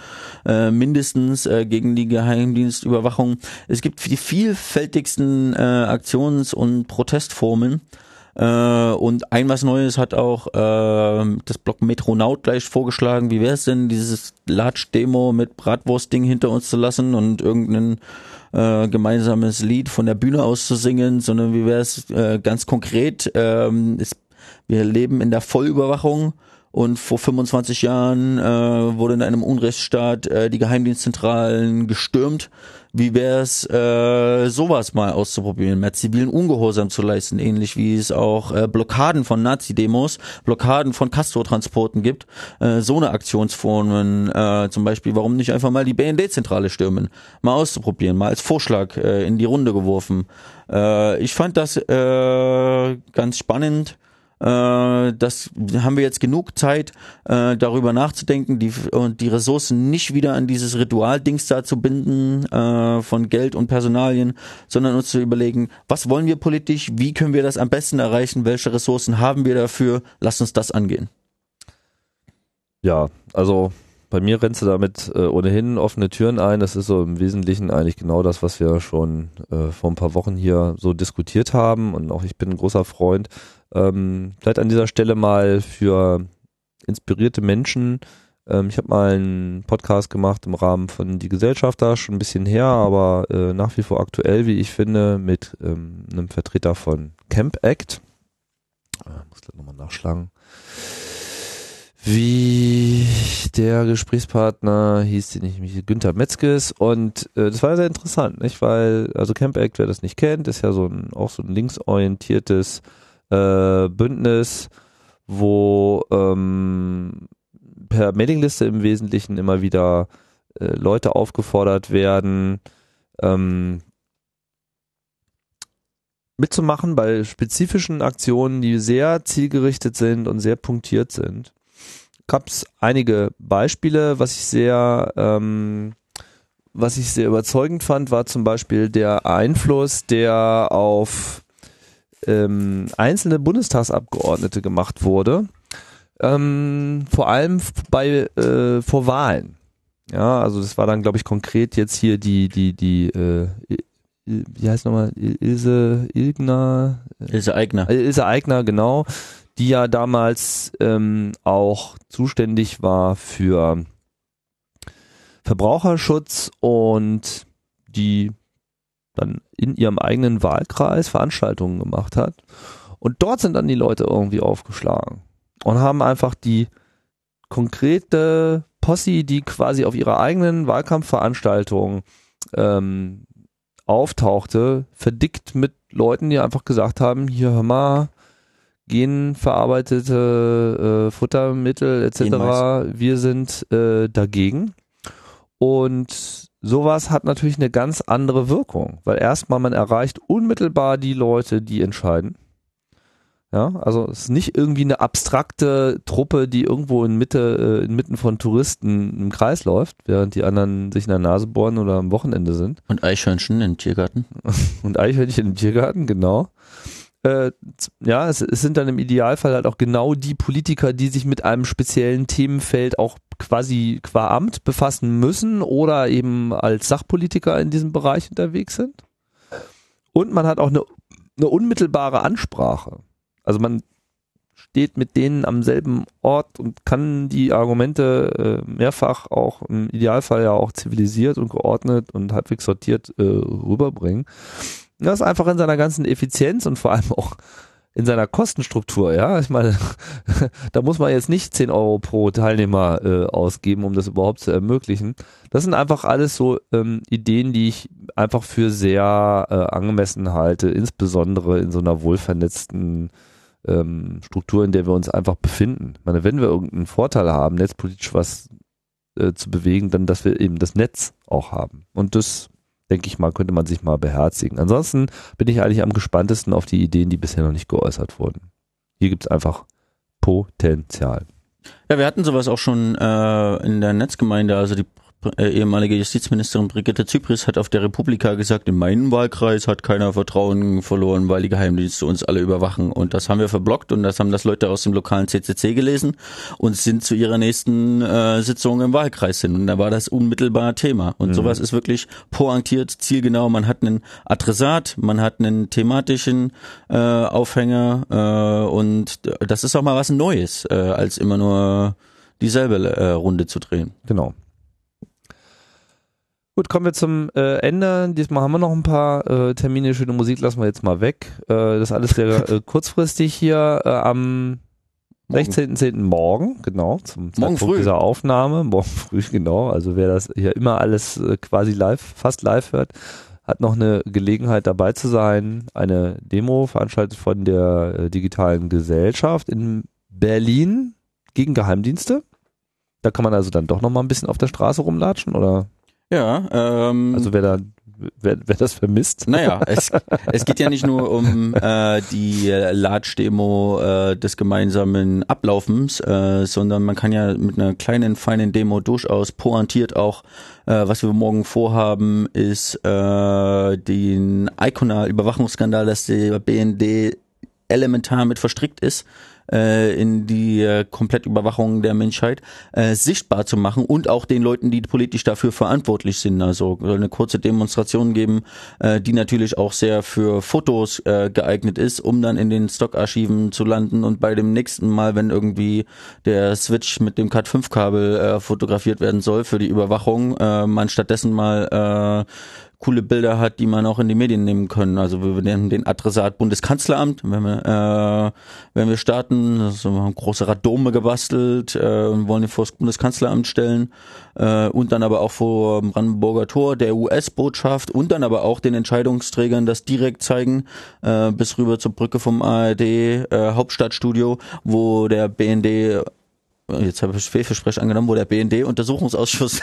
Speaker 2: äh, mindestens äh, gegen die Geheimdienstüberwachung. Es gibt die vielfältigsten äh, Aktions- und Protestformen. Äh, und ein was Neues hat auch äh, das Blog Metronaut gleich vorgeschlagen. Wie wäre es denn, dieses Latsch-Demo mit Bratwurst-Ding hinter uns zu lassen und irgendein äh, gemeinsames Lied von der Bühne aus zu singen, sondern wie wäre es äh, ganz konkret? Ähm, ist, wir leben in der Vollüberwachung und vor 25 Jahren äh, wurde in einem Unrechtsstaat äh, die Geheimdienstzentralen gestürmt. Wie wäre es, äh, sowas mal auszuprobieren, mehr zivilen Ungehorsam zu leisten, ähnlich wie es auch äh, Blockaden von Nazi-Demos, Blockaden von Castro-Transporten gibt. Äh, so eine Aktionsformen, äh, zum Beispiel, warum nicht einfach mal die BND-Zentrale stürmen, mal auszuprobieren, mal als Vorschlag äh, in die Runde geworfen. Äh, ich fand das äh, ganz spannend das haben wir jetzt genug Zeit, äh, darüber nachzudenken, die, und die Ressourcen nicht wieder an dieses Ritualdings da zu binden äh, von Geld und Personalien, sondern uns zu überlegen, was wollen wir politisch, wie können wir das am besten erreichen, welche Ressourcen haben wir dafür, lass uns das angehen.
Speaker 1: Ja, also bei mir rennst du damit äh, ohnehin offene Türen ein. Das ist so im Wesentlichen eigentlich genau das, was wir schon äh, vor ein paar Wochen hier so diskutiert haben. Und auch ich bin ein großer Freund. Ähm, vielleicht an dieser Stelle mal für inspirierte Menschen. Ähm, ich habe mal einen Podcast gemacht im Rahmen von Die Gesellschafter, schon ein bisschen her, aber äh, nach wie vor aktuell, wie ich finde, mit ähm, einem Vertreter von Camp Act. Äh, muss gleich nochmal nachschlagen wie der Gesprächspartner hieß, den ich mich Günther Metzges und äh, das war sehr interessant, nicht? Weil, also Camp Act, wer das nicht kennt, ist ja so ein auch so ein linksorientiertes äh, Bündnis, wo ähm, per Mailingliste im Wesentlichen immer wieder äh, Leute aufgefordert werden, ähm, mitzumachen bei spezifischen Aktionen, die sehr zielgerichtet sind und sehr punktiert sind. Gab es einige Beispiele, was ich sehr, ähm, was ich sehr überzeugend fand, war zum Beispiel der Einfluss, der auf ähm, einzelne Bundestagsabgeordnete gemacht wurde, ähm, vor allem bei äh, vor Wahlen. Ja, also das war dann, glaube ich, konkret jetzt hier die die die äh, wie heißt nochmal, Ilse Ilgner?
Speaker 2: Ilse Eigner.
Speaker 1: Ilse Eigner, genau, die ja damals ähm, auch zuständig war für Verbraucherschutz und die dann in ihrem eigenen Wahlkreis Veranstaltungen gemacht hat. Und dort sind dann die Leute irgendwie aufgeschlagen und haben einfach die konkrete Posse, die quasi auf ihrer eigenen Wahlkampfveranstaltung ähm, auftauchte, verdickt mit Leuten, die einfach gesagt haben, hier hör mal, genverarbeitete äh, Futtermittel etc. Wir sind äh, dagegen. Und sowas hat natürlich eine ganz andere Wirkung, weil erstmal man erreicht unmittelbar die Leute, die entscheiden. Ja, also es ist nicht irgendwie eine abstrakte Truppe, die irgendwo in Mitte, äh, inmitten von Touristen im Kreis läuft, während die anderen sich in der Nase bohren oder am Wochenende sind.
Speaker 2: Und Eichhörnchen im Tiergarten.
Speaker 1: Und Eichhörnchen im Tiergarten, genau. Äh, ja, es, es sind dann im Idealfall halt auch genau die Politiker, die sich mit einem speziellen Themenfeld auch quasi qua Amt befassen müssen oder eben als Sachpolitiker in diesem Bereich unterwegs sind. Und man hat auch eine, eine unmittelbare Ansprache. Also man steht mit denen am selben Ort und kann die Argumente äh, mehrfach auch im Idealfall ja auch zivilisiert und geordnet und halbwegs sortiert äh, rüberbringen. Das ist einfach in seiner ganzen Effizienz und vor allem auch in seiner Kostenstruktur, ja. Ich meine, da muss man jetzt nicht 10 Euro pro Teilnehmer äh, ausgeben, um das überhaupt zu ermöglichen. Das sind einfach alles so ähm, Ideen, die ich einfach für sehr äh, angemessen halte, insbesondere in so einer wohlvernetzten ähm, Struktur, in der wir uns einfach befinden. Ich meine, wenn wir irgendeinen Vorteil haben, netzpolitisch was äh, zu bewegen, dann, dass wir eben das Netz auch haben. Und das, denke ich mal, könnte man sich mal beherzigen. Ansonsten bin ich eigentlich am gespanntesten auf die Ideen, die bisher noch nicht geäußert wurden. Hier gibt es einfach Potenzial.
Speaker 2: Ja, wir hatten sowas auch schon äh, in der Netzgemeinde, also die äh, ehemalige Justizministerin Brigitte Zypris hat auf der Republika gesagt, in meinem Wahlkreis hat keiner Vertrauen verloren, weil die Geheimdienste uns alle überwachen. Und das haben wir verblockt und das haben das Leute aus dem lokalen CCC gelesen und sind zu ihrer nächsten äh, Sitzung im Wahlkreis hin. Und da war das unmittelbar Thema. Und mhm. sowas ist wirklich pointiert, zielgenau. Man hat einen Adressat, man hat einen thematischen äh, Aufhänger äh, und das ist auch mal was Neues, äh, als immer nur dieselbe äh, Runde zu drehen.
Speaker 1: Genau. Gut, kommen wir zum äh, Ende. Diesmal haben wir noch ein paar äh, Termine. Schöne Musik lassen wir jetzt mal weg. Äh, das ist alles sehr äh, kurzfristig hier äh, am 16.10. morgen, genau, zum
Speaker 2: morgen früh.
Speaker 1: dieser Aufnahme. Morgen früh, genau. Also wer das hier immer alles äh, quasi live, fast live hört, hat noch eine Gelegenheit dabei zu sein. Eine Demo veranstaltet von der äh, digitalen Gesellschaft in Berlin gegen Geheimdienste. Da kann man also dann doch noch mal ein bisschen auf der Straße rumlatschen, oder?
Speaker 2: Ja, ähm,
Speaker 1: also wer da wer, wer das vermisst.
Speaker 2: Naja, es, es geht ja nicht nur um äh, die Large-Demo äh, des gemeinsamen Ablaufens, äh, sondern man kann ja mit einer kleinen, feinen Demo durchaus pointiert auch, äh, was wir morgen vorhaben, ist äh, den Icona-Überwachungsskandal, dass der BND elementar mit verstrickt ist äh, in die äh, Komplettüberwachung der Menschheit äh, sichtbar zu machen und auch den Leuten, die politisch dafür verantwortlich sind. Also eine kurze Demonstration geben, äh, die natürlich auch sehr für Fotos äh, geeignet ist, um dann in den Stockarchiven zu landen und bei dem nächsten Mal, wenn irgendwie der Switch mit dem Cat5-Kabel äh, fotografiert werden soll für die Überwachung, äh, man stattdessen mal äh, coole Bilder hat, die man auch in die Medien nehmen können. Also wir nennen den Adressat Bundeskanzleramt, wenn wir, äh, wenn wir starten, also wir haben große Radome gebastelt äh, wollen ihn vor das Bundeskanzleramt stellen äh, und dann aber auch vor Brandenburger Tor der US-Botschaft und dann aber auch den Entscheidungsträgern das direkt zeigen, äh, bis rüber zur Brücke vom ARD äh, Hauptstadtstudio, wo der BND jetzt habe ich Fehlversprechen angenommen, wo der BND-Untersuchungsausschuss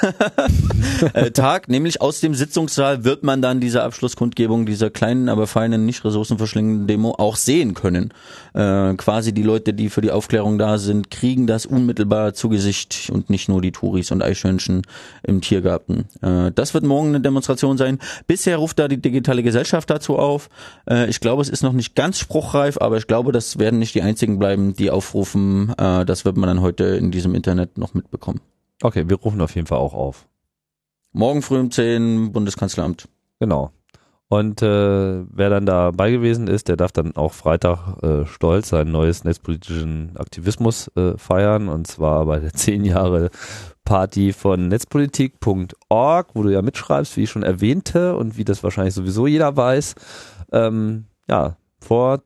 Speaker 2: äh, tagt, nämlich aus dem Sitzungssaal wird man dann diese Abschlusskundgebung dieser kleinen, aber feinen, nicht ressourcenverschlingenden Demo auch sehen können. Äh, quasi die Leute, die für die Aufklärung da sind, kriegen das unmittelbar zu Gesicht und nicht nur die Touris und Eichhörnchen im Tiergarten. Äh, das wird morgen eine Demonstration sein. Bisher ruft da die digitale Gesellschaft dazu auf. Äh, ich glaube, es ist noch nicht ganz spruchreif, aber ich glaube, das werden nicht die einzigen bleiben, die aufrufen. Äh, das wird man dann heute in diesem Internet noch mitbekommen.
Speaker 1: Okay, wir rufen auf jeden Fall auch auf.
Speaker 2: Morgen früh um 10 Bundeskanzleramt.
Speaker 1: Genau. Und äh, wer dann dabei gewesen ist, der darf dann auch Freitag äh, stolz seinen neues netzpolitischen Aktivismus äh, feiern. Und zwar bei der 10 Jahre Party von netzpolitik.org, wo du ja mitschreibst, wie ich schon erwähnte und wie das wahrscheinlich sowieso jeder weiß. Ähm, ja, vor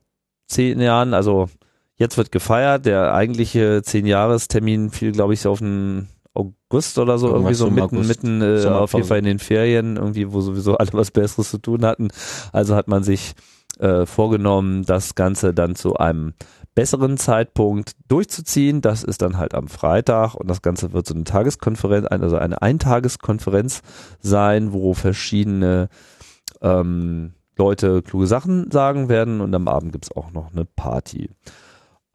Speaker 1: zehn Jahren, also Jetzt wird gefeiert. Der eigentliche Zehn-Jahres-Termin fiel, glaube ich, so auf den August oder so, Irgendwas irgendwie so mitten, mitten äh, auf jeden Fall in den Ferien, irgendwie, wo sowieso alle was Besseres zu tun hatten. Also hat man sich äh, vorgenommen, das Ganze dann zu einem besseren Zeitpunkt durchzuziehen. Das ist dann halt am Freitag und das Ganze wird so eine Tageskonferenz, also eine Eintageskonferenz sein, wo verschiedene ähm, Leute kluge Sachen sagen werden und am Abend gibt's auch noch eine Party.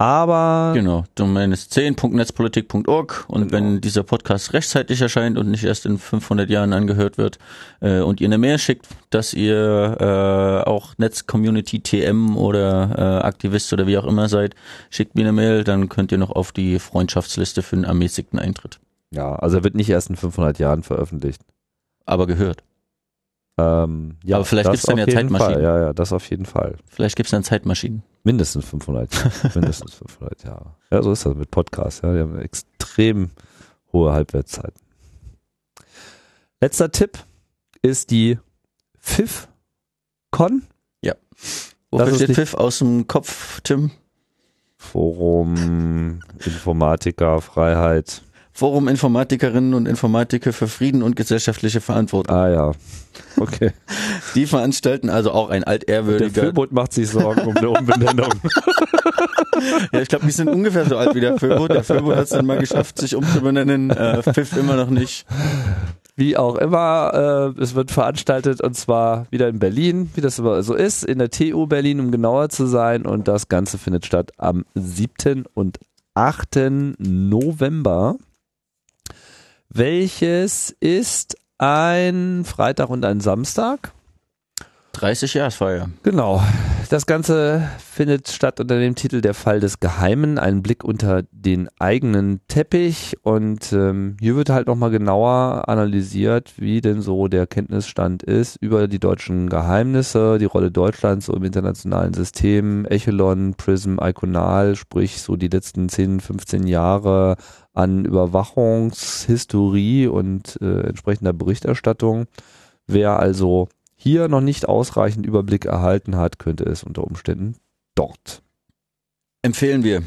Speaker 1: Aber.
Speaker 2: Genau, Domain ist 10.netzpolitik.org und genau. wenn dieser Podcast rechtzeitig erscheint und nicht erst in 500 Jahren angehört wird äh, und ihr eine Mail schickt, dass ihr äh, auch Netzcommunity TM oder äh, Aktivist oder wie auch immer seid, schickt mir eine Mail, dann könnt ihr noch auf die Freundschaftsliste für einen ermäßigten Eintritt.
Speaker 1: Ja, also er wird nicht erst in 500 Jahren veröffentlicht.
Speaker 2: Aber gehört.
Speaker 1: Ähm, ja,
Speaker 2: Aber vielleicht gibt es dann ja Zeitmaschinen.
Speaker 1: Fall. Ja, ja, das auf jeden Fall.
Speaker 2: Vielleicht gibt es dann Zeitmaschinen.
Speaker 1: Mindestens 500 Jahre. Mindestens 500 Jahre. Ja, so ist das mit Podcasts. Ja. Die haben extrem hohe Halbwertszeiten. Letzter Tipp ist die FIF-Con.
Speaker 2: Ja. Wofür steht FIF aus dem Kopf, Tim?
Speaker 1: Forum, Informatiker, Freiheit.
Speaker 2: Forum Informatikerinnen und Informatiker für Frieden und gesellschaftliche Verantwortung.
Speaker 1: Ah ja. Okay.
Speaker 2: Die veranstalten also auch ein altehrwürdiger.
Speaker 1: Der Föbot macht sich Sorgen um eine Umbenennung.
Speaker 2: ja, ich glaube, die sind ungefähr so alt wie der Föbot. Der Föbot hat es dann mal geschafft, sich umzubenennen. Äh, Pfiff immer noch nicht.
Speaker 1: Wie auch immer, äh, es wird veranstaltet und zwar wieder in Berlin, wie das immer so ist, in der TU Berlin, um genauer zu sein. Und das Ganze findet statt am 7. und 8. November welches ist ein Freitag und ein Samstag.
Speaker 2: 30 Jahresfeier.
Speaker 1: Genau. Das Ganze findet statt unter dem Titel Der Fall des Geheimen, ein Blick unter den eigenen Teppich. Und ähm, hier wird halt nochmal genauer analysiert, wie denn so der Kenntnisstand ist über die deutschen Geheimnisse, die Rolle Deutschlands so im internationalen System, Echelon, Prism, Iconal, sprich so die letzten 10, 15 Jahre an Überwachungshistorie und äh, entsprechender Berichterstattung. Wer also hier noch nicht ausreichend Überblick erhalten hat, könnte es unter Umständen dort.
Speaker 2: Empfehlen wir.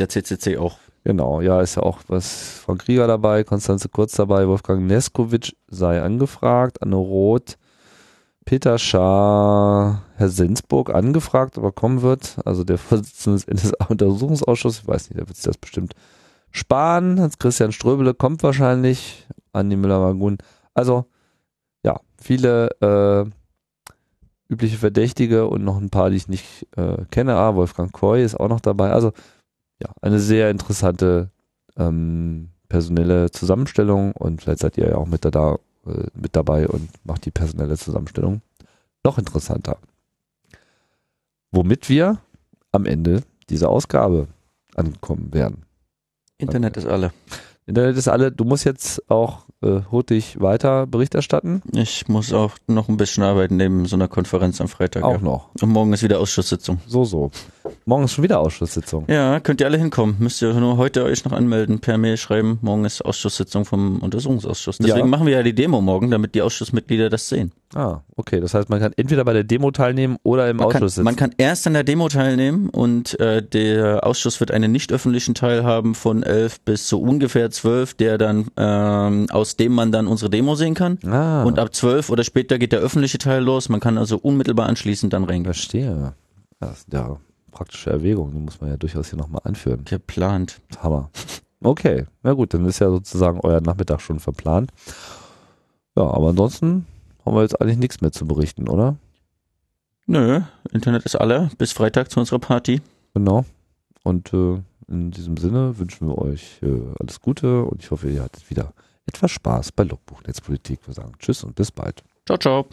Speaker 2: Der CCC auch.
Speaker 1: Genau, ja, ist ja auch was von Krieger dabei, Konstanze Kurz dabei, Wolfgang Neskowitsch sei angefragt, Anne Roth, Peter Schaar, Herr Sensburg angefragt, aber kommen wird. Also der Vorsitzende des NSA-Untersuchungsausschusses, ich weiß nicht, der wird sich das bestimmt sparen. Hans-Christian Ströbele kommt wahrscheinlich, Andi Müller-Magun. Also, ja, viele äh, übliche Verdächtige und noch ein paar, die ich nicht äh, kenne. Ah, Wolfgang Koy ist auch noch dabei. Also, ja, eine sehr interessante ähm, personelle Zusammenstellung und vielleicht seid ihr ja auch mit, da, äh, mit dabei und macht die personelle Zusammenstellung noch interessanter. Womit wir am Ende dieser Ausgabe ankommen werden.
Speaker 2: Internet ist alle.
Speaker 1: Internet ist alle. Du musst jetzt auch äh, hurtig weiter Bericht erstatten.
Speaker 2: Ich muss auch noch ein bisschen arbeiten neben so einer Konferenz am Freitag.
Speaker 1: Auch ja. noch.
Speaker 2: Und morgen ist wieder Ausschusssitzung.
Speaker 1: So, so. Morgen ist schon wieder Ausschusssitzung.
Speaker 2: Ja, könnt ihr alle hinkommen. Müsst ihr nur heute euch noch anmelden, per Mail schreiben. Morgen ist Ausschusssitzung vom Untersuchungsausschuss. Deswegen ja. machen wir ja die Demo morgen, damit die Ausschussmitglieder das sehen.
Speaker 1: Ah, okay. Das heißt, man kann entweder bei der Demo teilnehmen oder im
Speaker 2: man
Speaker 1: Ausschuss
Speaker 2: kann,
Speaker 1: sitzen.
Speaker 2: Man kann erst an der Demo teilnehmen und äh, der Ausschuss wird einen nicht öffentlichen Teil haben von elf bis so ungefähr zwölf, der dann ähm, aus dem man dann unsere Demo sehen kann.
Speaker 1: Ah.
Speaker 2: Und ab zwölf oder später geht der öffentliche Teil los. Man kann also unmittelbar anschließend dann reingehen.
Speaker 1: Verstehe. Das ist ja praktische Erwägung, die muss man ja durchaus hier nochmal anführen.
Speaker 2: Geplant.
Speaker 1: Hammer. Okay, na gut, dann ist ja sozusagen euer Nachmittag schon verplant. Ja, aber ansonsten haben wir jetzt eigentlich nichts mehr zu berichten, oder?
Speaker 2: Nö, Internet ist alle. Bis Freitag zu unserer Party.
Speaker 1: Genau. Und äh, in diesem Sinne wünschen wir euch äh, alles Gute und ich hoffe, ihr hattet wieder etwas Spaß bei Logbuch Netzpolitik. Wir sagen Tschüss und bis bald.
Speaker 2: Ciao, ciao.